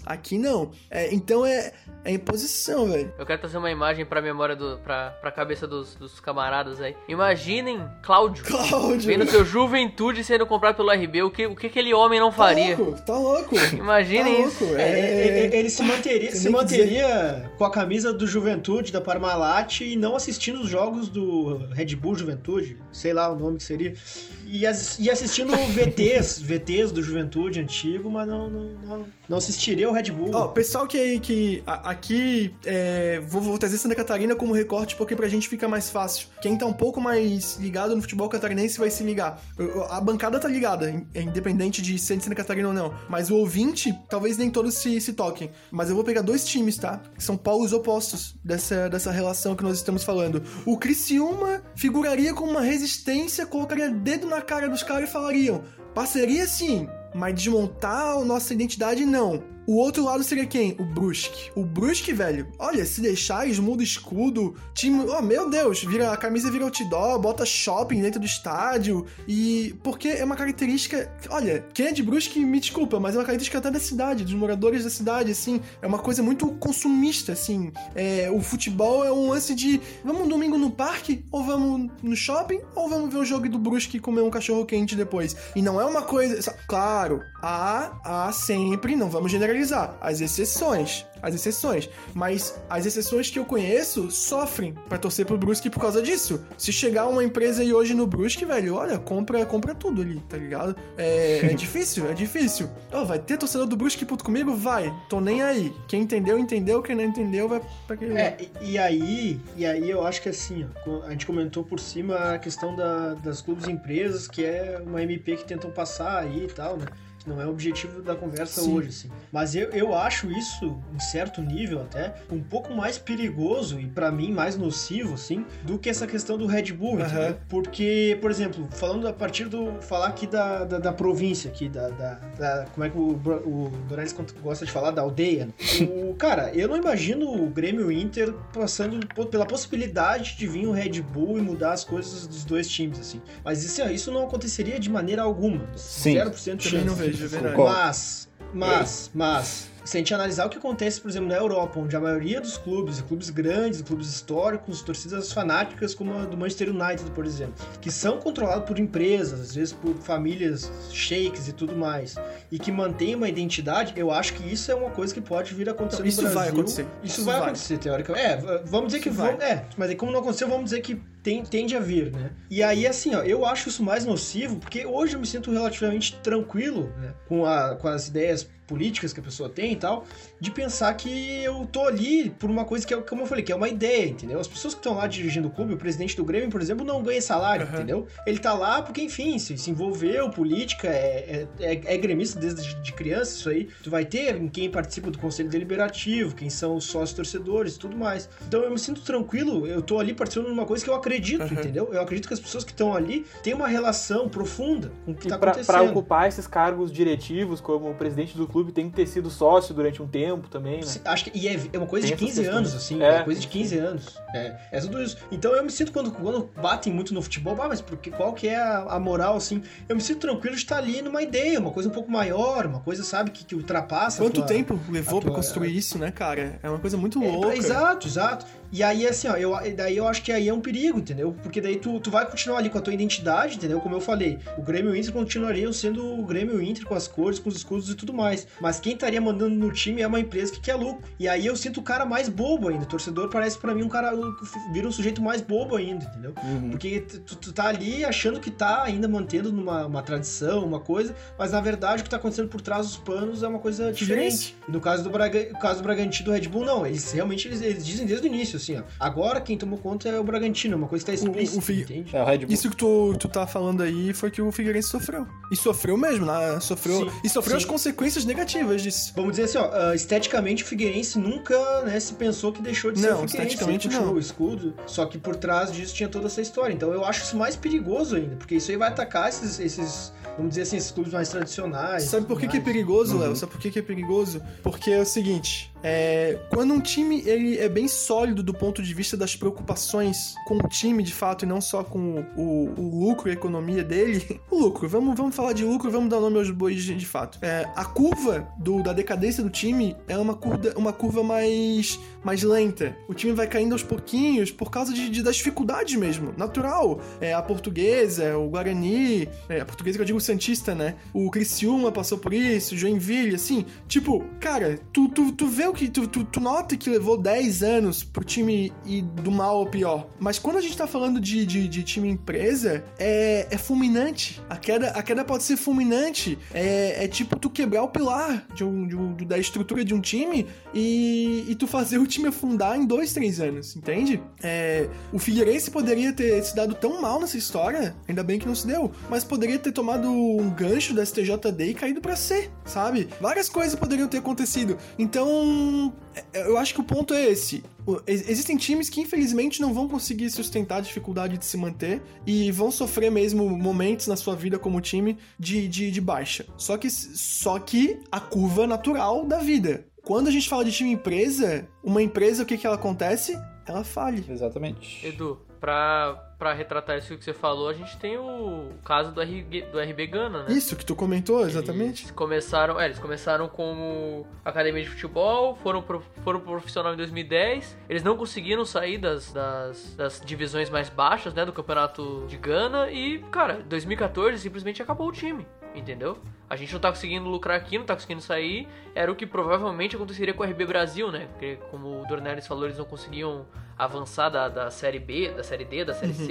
aqui não. É, então é é imposição, velho. Eu quero trazer uma imagem pra memória do. pra, pra cabeça dos, dos camaradas aí. Imaginem Cláudio. Cláudio. Vendo seu juventude sendo comprado pelo RB. O que, o que aquele homem não faria? Tá louco, tá louco. Imaginem tá isso. Louco. É, é, é, ele se manteria, se manteria com a camisa do Juventude, da Parmalat, e não assistindo os jogos do Red Bull Juventude. Sei lá o nome que seria. E, as, e assistindo VTs, VTs do Juventude antigo, mas não, não, não, não assistiria o Red Bull. Ó, oh, pessoal que, que a, aqui, é, vou, vou, trazer Santa Catarina como recorte porque pra gente fica mais fácil. Quem tá um pouco mais ligado no futebol catarinense vai se ligar. A bancada tá ligada, independente de ser de Santa Catarina ou não. Mas o ouvinte, talvez nem todos se, se toquem. Mas eu vou pegar dois times, tá? Que são polos opostos dessa, dessa relação que nós estamos falando. O Criciúma figuraria como uma resistência, colocaria dedo na cara dos caras e falariam: parceria sim, mas desmontar a nossa identidade não. O outro lado seria quem? O Brusque. O Brusque, velho, olha, se deixar, esmuda escudo, time. Oh, meu Deus, vira a camisa vira outdoor, bota shopping dentro do estádio. E. Porque é uma característica. Olha, quem é de Brusque, me desculpa, mas é uma característica até da cidade, dos moradores da cidade, assim. É uma coisa muito consumista, assim. É, o futebol é um lance de. Vamos um domingo no parque? Ou vamos no shopping? Ou vamos ver o jogo do Brusque e comer um cachorro quente depois? E não é uma coisa. Claro, há, há sempre, não vamos generalizar generalizar. As exceções. As exceções. Mas as exceções que eu conheço sofrem pra torcer pro Brusque por causa disso. Se chegar uma empresa aí hoje no Brusque, velho, olha, compra, compra tudo ali, tá ligado? É, é difícil, é difícil. Ó, vai ter torcedor do Brusque puto comigo? Vai. Tô nem aí. Quem entendeu, entendeu. Quem não entendeu, vai pra aquele. É, e- e aí, e aí eu acho que assim, ó, a gente comentou por cima a questão da- das clubes e empresas, que é uma MP que tentam passar aí e tal, né? Que não é o objetivo da conversa Sim. hoje, assim. Mas eu, eu acho isso, em certo nível até, um pouco mais perigoso e pra mim mais nocivo, assim, do que essa questão do Red Bull? Porque, por exemplo, falando a partir do. falar aqui da, da, da província, aqui, da, da, da- Como é que o, o Dorales gosta de falar? Da aldeia. O, cara, eu não imagino o Grêmio e o Inter passando pela possibilidade de vir o Red Bull e mudar as coisas dos dois times, assim. Mas isso, isso não aconteceria de maneira alguma. Sim. 0% de Sim, não chance. Vejo, é. Mas, mas, mas, se a gente analisar o que acontece, por exemplo, na Europa, onde a maioria dos clubes, clubes grandes, clubes históricos, torcidas fanáticas, como a do Manchester United, por exemplo, que são controlados por empresas, às vezes por famílias sheiks e tudo mais, e que mantêm uma identidade, eu acho que isso é uma coisa que pode vir a acontecer Não, no isso Brasil. vai acontecer. Isso, Isso vai, vai. acontecer, teoricamente. É, vamos dizer que Isso vão, vai. é, mas aí como não aconteceu, vamos dizer que tem, tende a vir, né? E aí, assim, ó, eu acho isso mais nocivo, porque hoje eu me sinto relativamente tranquilo, né? Com, a, com as ideias políticas que a pessoa tem e tal, de pensar que eu tô ali por uma coisa que é, como eu falei, que é uma ideia, entendeu? As pessoas que estão lá dirigindo o clube, o presidente do Grêmio, por exemplo, não ganha salário, Aham. entendeu? Ele tá lá porque, enfim, se, se envolveu, política, é, é, é, é gremista desde de criança, isso aí. Tu vai ter em quem participa do conselho deliberativo, quem são os sócios torcedores e tudo mais. Então eu me sinto tranquilo, eu tô ali participando de uma coisa que eu acredito, Aham. entendeu? Eu acredito que as pessoas que estão ali têm uma relação profunda com o que E tá pra, acontecendo. pra ocupar esses cargos diretivos, como o presidente do clube, tem que ter sido sócio durante um tempo também, né? Acho que e é, é uma coisa Tem de essas 15 questões. anos, assim. É. É. coisa de 15 anos. É, é tudo isso. Então eu me sinto quando, quando batem muito no futebol, ah, mas porque, qual que é a, a moral, assim? Eu me sinto tranquilo de estar ali numa ideia, uma coisa um pouco maior, uma coisa, sabe, que, que ultrapassa. Quanto tua- tempo levou a pra tua- construir isso, né, cara? É uma coisa muito É, louca. exato, exato. E aí, assim, ó, eu, daí eu acho que aí é um perigo, entendeu? Porque daí tu, tu vai continuar ali com a tua identidade, entendeu? Como eu falei, o Grêmio Inter continuariam sendo o Grêmio Inter com as cores, com os escudos e tudo mais. Mas quem estaria mandando no time é uma empresa que quer lucro. E aí eu sinto o cara mais bobo ainda. O torcedor parece pra mim um cara, vira um sujeito mais bobo ainda, entendeu? Uhum. Porque tu, tu tá ali achando que tá ainda mantendo numa uma tradição, uma coisa, mas na verdade o que tá acontecendo por trás dos panos é uma coisa diferente. E no caso do, Braga, caso do Bragantino do Red Bull, não. Eles realmente eles, eles dizem desde o início, assim, ó. Agora quem tomou conta é o Bragantino, uma coisa que tá O- o explícita, Fi- entende? É o Red Bull. Isso que tu, tu tá falando aí foi que o Figueirense sofreu. E sofreu mesmo, né? Sofreu. Sim, e sofreu sim. as consequências negativas disso. Vamos dizer assim, ó, ah, esteticamente o Figueirense nunca, né, se pensou que deixou de ser Não, o Figueirense. esteticamente não. o escudo, só que por trás disso tinha toda essa história. Então eu acho isso mais perigoso ainda, porque isso aí vai atacar esses, esses vamos dizer assim, esses clubes mais tradicionais. Sabe por que, que é mais. perigoso, Uhum. Léo? Sabe por que, que é perigoso? Porque é o seguinte: é, quando um time ele é bem sólido do ponto de vista das preocupações com o time de fato e não só com o, o lucro e a economia dele. O lucro, vamos, vamos falar de lucro, vamos dar nome aos bois de, de fato. É, a curva do, da decadência do time é uma curva, uma curva mais, mais lenta. O time vai caindo aos pouquinhos por causa de, de- das dificuldades mesmo. Natural. É, a portuguesa, o Guarani, é, a portuguesa que eu digo Santista, né? O Criciúma passou por isso, Joinville, assim. Tipo, cara, tu, tu, tu vê o que. Tu, tu, tu nota que levou 10 anos pro time ir do mal ao pior. Mas quando a gente tá falando de, de, de time empresa, é, é fulminante. A queda, a queda pode ser fulminante. É, é tipo tu quebrar o pilar de um, de um- da estrutura de um time e, e tu fazer o time afundar em dois, três anos, entende? É, o Figueirense poderia ter se dado tão mal nessa história, ainda bem que não se deu, mas poderia ter tomado um gancho da STJD e caído pra C, sabe? Várias coisas poderiam ter acontecido. Então, é, eu acho que o ponto é esse. Existem times que infelizmente não vão conseguir sustentar a dificuldade de se manter e vão sofrer mesmo momentos na sua vida como time de, de, de baixa. Só que, só que a curva natural da vida. Quando a gente fala de time empresa, uma empresa, o que, que ela acontece? Ela fale. Exatamente. Edu, pra, pra retratar isso que você falou, a gente tem o caso do, RG, do RB Gana, né? Isso que tu comentou, exatamente. Eles começaram, é, eles começaram como academia de futebol, foram pro, foram pro profissional em 2010. Eles não conseguiram sair das, das, das divisões mais baixas, né, do campeonato de Gana e, cara, 2014 simplesmente acabou o time. entendeu? A gente não tá conseguindo lucrar aqui, não tá conseguindo sair. Era o que provavelmente aconteceria com o RB Brasil, né? Porque, como o Dornelles falou, eles não conseguiam avançar da, da Série B, da Série D, da Série C.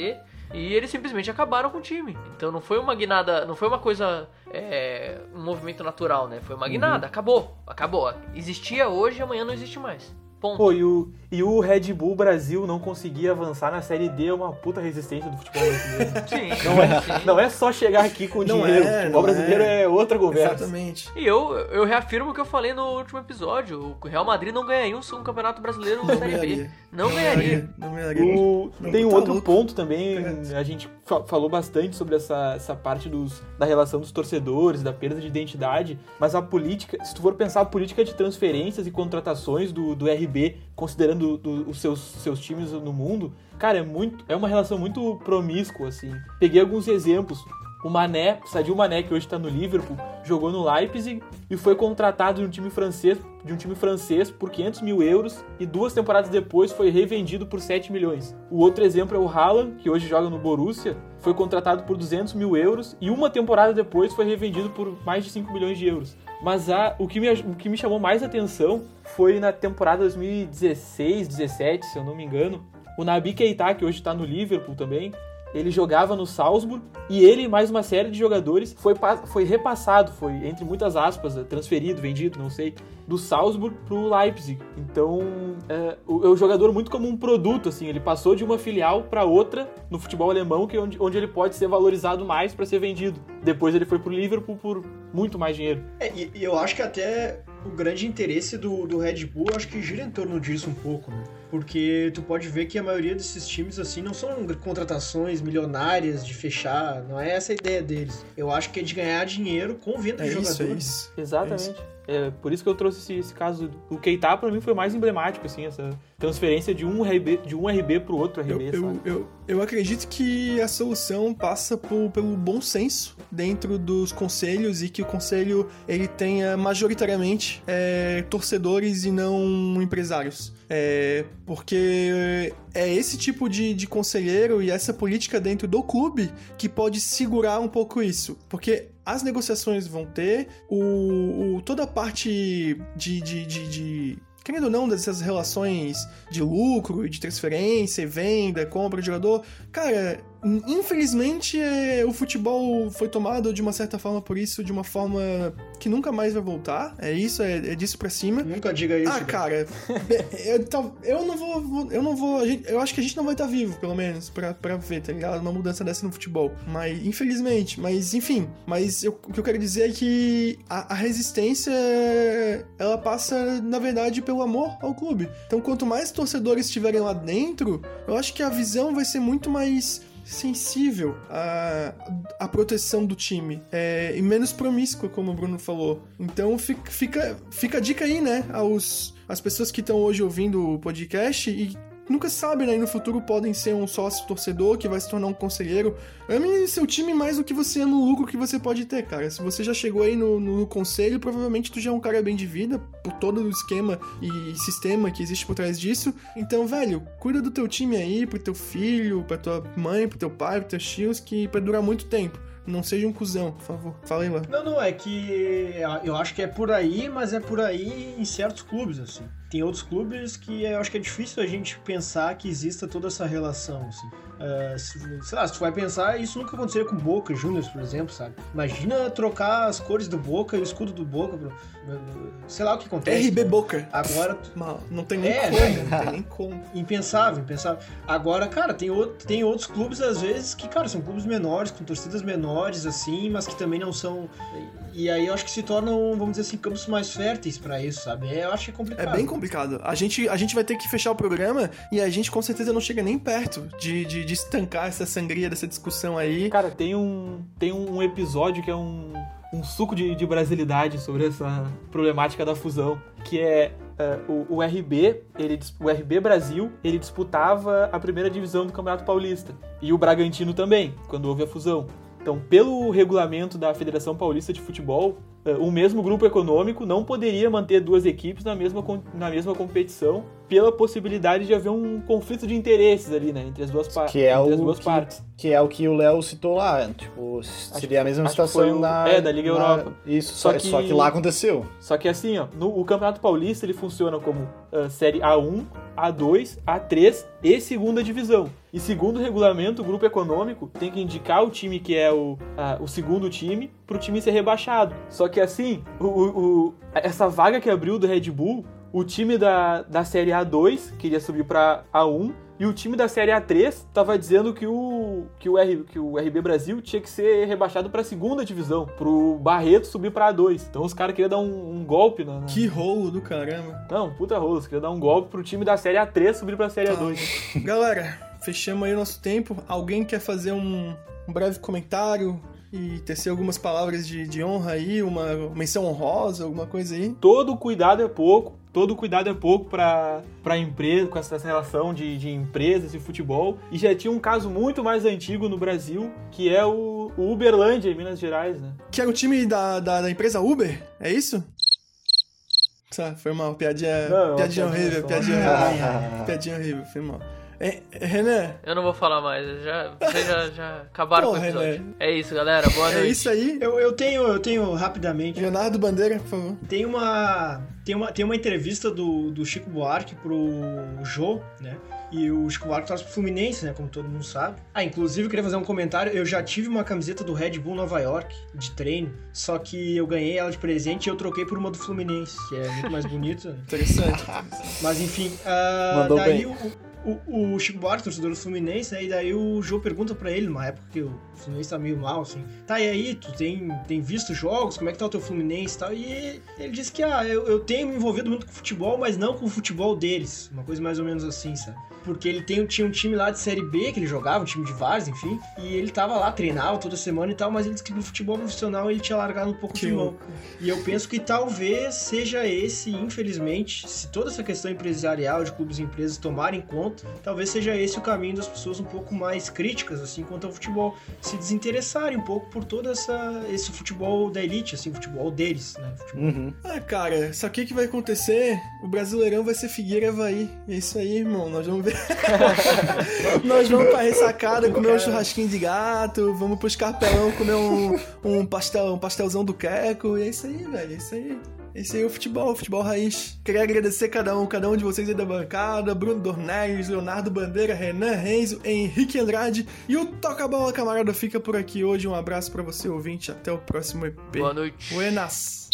E eles simplesmente acabaram com o time. Então não foi uma guinada, não foi uma coisa, é, um movimento natural, né? Foi uma guinada, acabou, acabou. Existia hoje e amanhã não existe mais. Ponto. Pô, e o, e o Red Bull Brasil não conseguia avançar na Série D é uma puta resistência do futebol brasileiro. Sim, Não é, sim. não é só chegar aqui com Não dinheiro. é, o futebol não brasileiro é. é, outra conversa. Exatamente. E eu, eu reafirmo o que eu falei no último episódio. O Real Madrid não ganharia um, um campeonato brasileiro Não Série B. ganharia. Não ganharia. Não ganharia. O- Não, tem um tá outro louco. ponto também, a gente fa- falou bastante sobre essa, essa parte dos, da relação dos torcedores, da perda de identidade, mas a política, se tu for pensar a política de transferências e contratações do, do RB, considerando do- os seus, seus times no mundo, cara, é, muito, é uma relação muito promíscua, assim. Peguei alguns exemplos. O Mané, o Sadio Mané, que hoje tá no Liverpool, jogou no Leipzig e foi contratado de um time francês, de um time francês por 500 mil euros e duas temporadas depois foi revendido por 7 milhões. O outro exemplo é o Haaland, que hoje joga no Borussia, foi contratado por 200 mil euros e uma temporada depois foi revendido por mais de 5 milhões de euros. Mas a, o, que me, o que me chamou mais atenção foi na temporada 2016, 17, se eu não me engano, o Nabi Keita, que hoje está no Liverpool também, ele jogava no Salzburg e ele mais uma série de jogadores foi, foi repassado, foi, entre muitas aspas, transferido, vendido, não sei, do Salzburg pro Leipzig. Então, é, o, é um jogador muito como um produto, assim, ele passou de uma filial para outra no futebol alemão, que é onde, onde ele pode ser valorizado mais para ser vendido. Depois ele foi pro Liverpool por muito mais dinheiro. É, e, e eu acho que até o grande interesse do, do Red Bull, acho que gira em torno disso um pouco, né? Porque tu pode ver que a maioria desses times, assim, não são contratações milionárias de fechar, não é essa a ideia deles. Eu acho que é de ganhar dinheiro com venda É de isso, jogador. é isso. Exatamente. É por isso que eu trouxe esse, esse caso. O Keita, pra mim, foi mais emblemático, assim, essa transferência de um RB, de um RB pro outro Eu, RB, eu, sabe? eu, eu acredito que a solução passa por- pelo bom senso dentro dos conselhos e que o conselho ele tenha majoritariamente é, torcedores e não empresários. É, porque é esse tipo de, de conselheiro e essa política dentro do clube que pode segurar um pouco isso. Porque as negociações vão ter, o, o- toda a parte de- de- de- de querendo ou não, dessas relações de lucro, de transferência, venda, compra de jogador, cara, infelizmente é, o futebol foi tomado de uma certa forma por isso, de uma forma que nunca mais vai voltar. É isso, é, é disso pra cima. Nunca diga isso. Ah, cara, eu, tal- eu não vou, eu não vou, gente- eu acho que a gente não vai estar vivo, pelo menos, pra, pra ver, tá ligado? Uma mudança dessa no futebol. Mas, infelizmente, mas enfim, mas eu- o que eu quero dizer é que a, a resistência, ela passa, na verdade, pelo amor ao clube. Então, quanto mais torcedores estiverem lá dentro, eu acho que a visão vai ser muito mais sensível à, à proteção do time é, e menos promíscua, como o Bruno falou. Então fica, fica, fica a dica aí, né, aos as pessoas que estão hoje ouvindo o podcast e nunca sabem, né, e no futuro podem ser um sócio torcedor que vai se tornar um conselheiro. Ame seu time mais do que você ama o lucro que você pode ter, cara. Se você já chegou aí no, no conselho, provavelmente tu já é um cara bem de vida, por todo o esquema e sistema que existe por trás disso. Então, velho, cuida do teu time aí, pro teu filho, pra tua mãe, pro teu pai, pros teus tios, que pra durar muito tempo. Não seja um cuzão, por favor. Fala aí, lá. Não, não, é que eu acho que é por aí, mas é por aí em certos clubes, assim. Tem outros clubes que eu acho que é difícil a gente pensar que exista toda essa relação, assim. Ah, se- sei lá, se tu vai pensar, isso nunca aconteceria com o Boca Juniors, por exemplo, sabe? Imagina trocar as cores do Boca e o escudo do Boca, pro- sei lá o que acontece. RB Boca. Agora, Mal, não tem nem É, como, né? não tem nem como. impensável, impensável. Agora, cara, tem, outro, tem outros clubes, às vezes, que, cara, são clubes menores, com torcidas menores, assim, mas que também não são. E aí eu acho que se tornam, vamos dizer assim, campos mais férteis pra isso, sabe? É, eu acho que é É complicado. bem complicado. A gente, a gente vai ter que fechar o programa e a gente com certeza não chega nem perto de, de, de estancar essa sangria dessa discussão aí. Cara, tem um, tem um episódio que é um, um suco de, de brasilidade sobre essa problemática da fusão, que é é, o, o RB, ele, o RB Brasil, ele disputava a primeira divisão do Campeonato Paulista. E o Bragantino também, quando houve a fusão. Então, pelo regulamento da Federação Paulista de Futebol, o mesmo grupo econômico não poderia manter duas equipes na mesma, na mesma competição pela possibilidade de haver um conflito de interesses ali, né? Entre as duas, par Que é entre as o duas que- partes. Que é o que o Léo citou lá. Tipo, seria a mesma situação o- na. é, da Liga na- Europa. Isso, Só só, que- só que lá aconteceu. Só que assim, ó, no, o Campeonato Paulista ele funciona como ah, série A1, A2, A3 e segunda divisão. E segundo o regulamento, o grupo econômico tem que indicar o time que é o, ah, o segundo time pro time ser rebaixado. Só que assim, o, o- o- essa vaga que abriu do Red Bull, o time da, da série A2 queria subir pra A1 e o time da Série A3 tava dizendo que o, que o, R, que o RB Brasil tinha que ser rebaixado pra segunda divisão, pro Barreto subir pra A2. Então os caras queriam dar um, um golpe na. na- Que rolo do caramba. Não, puta rola, os queriam dar um golpe pro time da Série A3 subir pra Série Tá. A2. Galera, fechamos aí o nosso tempo. Alguém quer fazer um, um breve comentário e tecer algumas palavras de, de honra aí, uma menção honrosa, alguma coisa aí? Todo cuidado é pouco. Todo cuidado é pouco pra, pra empresa, com essa relação de, de empresas e futebol. E já tinha um caso muito mais antigo no Brasil, que é o, o Uberlândia, em Minas Gerais, né? Que era o time da, da, da empresa Uber? É isso? Tá, foi mal. Piadinha, Não, é piadinha piadinha horrível, piadinha horrível. piadinha horrível, foi mal. É, Renan, Eu não vou falar mais, já, vocês já, já acabaram com o episódio. né? É isso, galera. Boa é noite. isso aí. Eu, eu tenho, eu tenho rapidamente. Leonardo Bandeira, por favor. Tem uma, tem uma, tem uma entrevista do, do Chico Buarque pro Jô, né? E o Chico Buarque torce pro Fluminense, né? Como todo mundo sabe. Ah, inclusive eu queria fazer um comentário. Eu já tive uma camiseta do Red Bull Nova York, de treino. Só que eu ganhei ela de presente e eu troquei por uma do Fluminense, que é muito mais bonita. né? Interessante. Mas enfim, ah, Mandou daí bem. o, o, o Chico Buarque, torcedor do Fluminense, né, e daí o Jô pergunta pra ele, numa época que o Fluminense tá meio mal, assim, tá, e aí, tu tem, tem visto jogos, como é que tá o teu Fluminense e tal? E ele disse que, ah, eu, eu tenho me envolvido muito com futebol, mas não com o futebol deles, uma coisa mais ou menos assim, sabe? Porque ele tem, tinha um time lá de Série B que ele jogava, um time de vários, enfim, e ele tava lá, treinava toda semana e tal, mas ele disse que no futebol profissional ele tinha largado um pouco Que de mão. louco. E eu penso que talvez seja esse, infelizmente, se toda essa questão empresarial de clubes e empresas tomarem conta, talvez seja esse o caminho das pessoas um pouco mais críticas, assim, quanto ao futebol. Se desinteressarem um pouco por todo essa, esse futebol da elite, assim, futebol deles, né? Futebol Uhum. Ah, cara, sabe o que, que vai acontecer? O Brasileirão vai ser Figueira e Havaí. É isso aí, irmão. Nós vamos ver. Nós vamos pra ressacada comer um churrasquinho de gato, vamos pro escarpelão comer um, um, pastel, um pastelzão do Queco. E é isso aí, velho. É isso aí. Esse aí é o futebol, o futebol raiz. Queria agradecer cada um, cada um de vocês aí da bancada, Bruno Dornelles, Leonardo Bandeira, Renan Renzo, Henrique Andrade e o Toca Bola Camarada fica por aqui hoje. Um abraço pra você, ouvinte. Até o próximo EP. Boa noite. Buenas.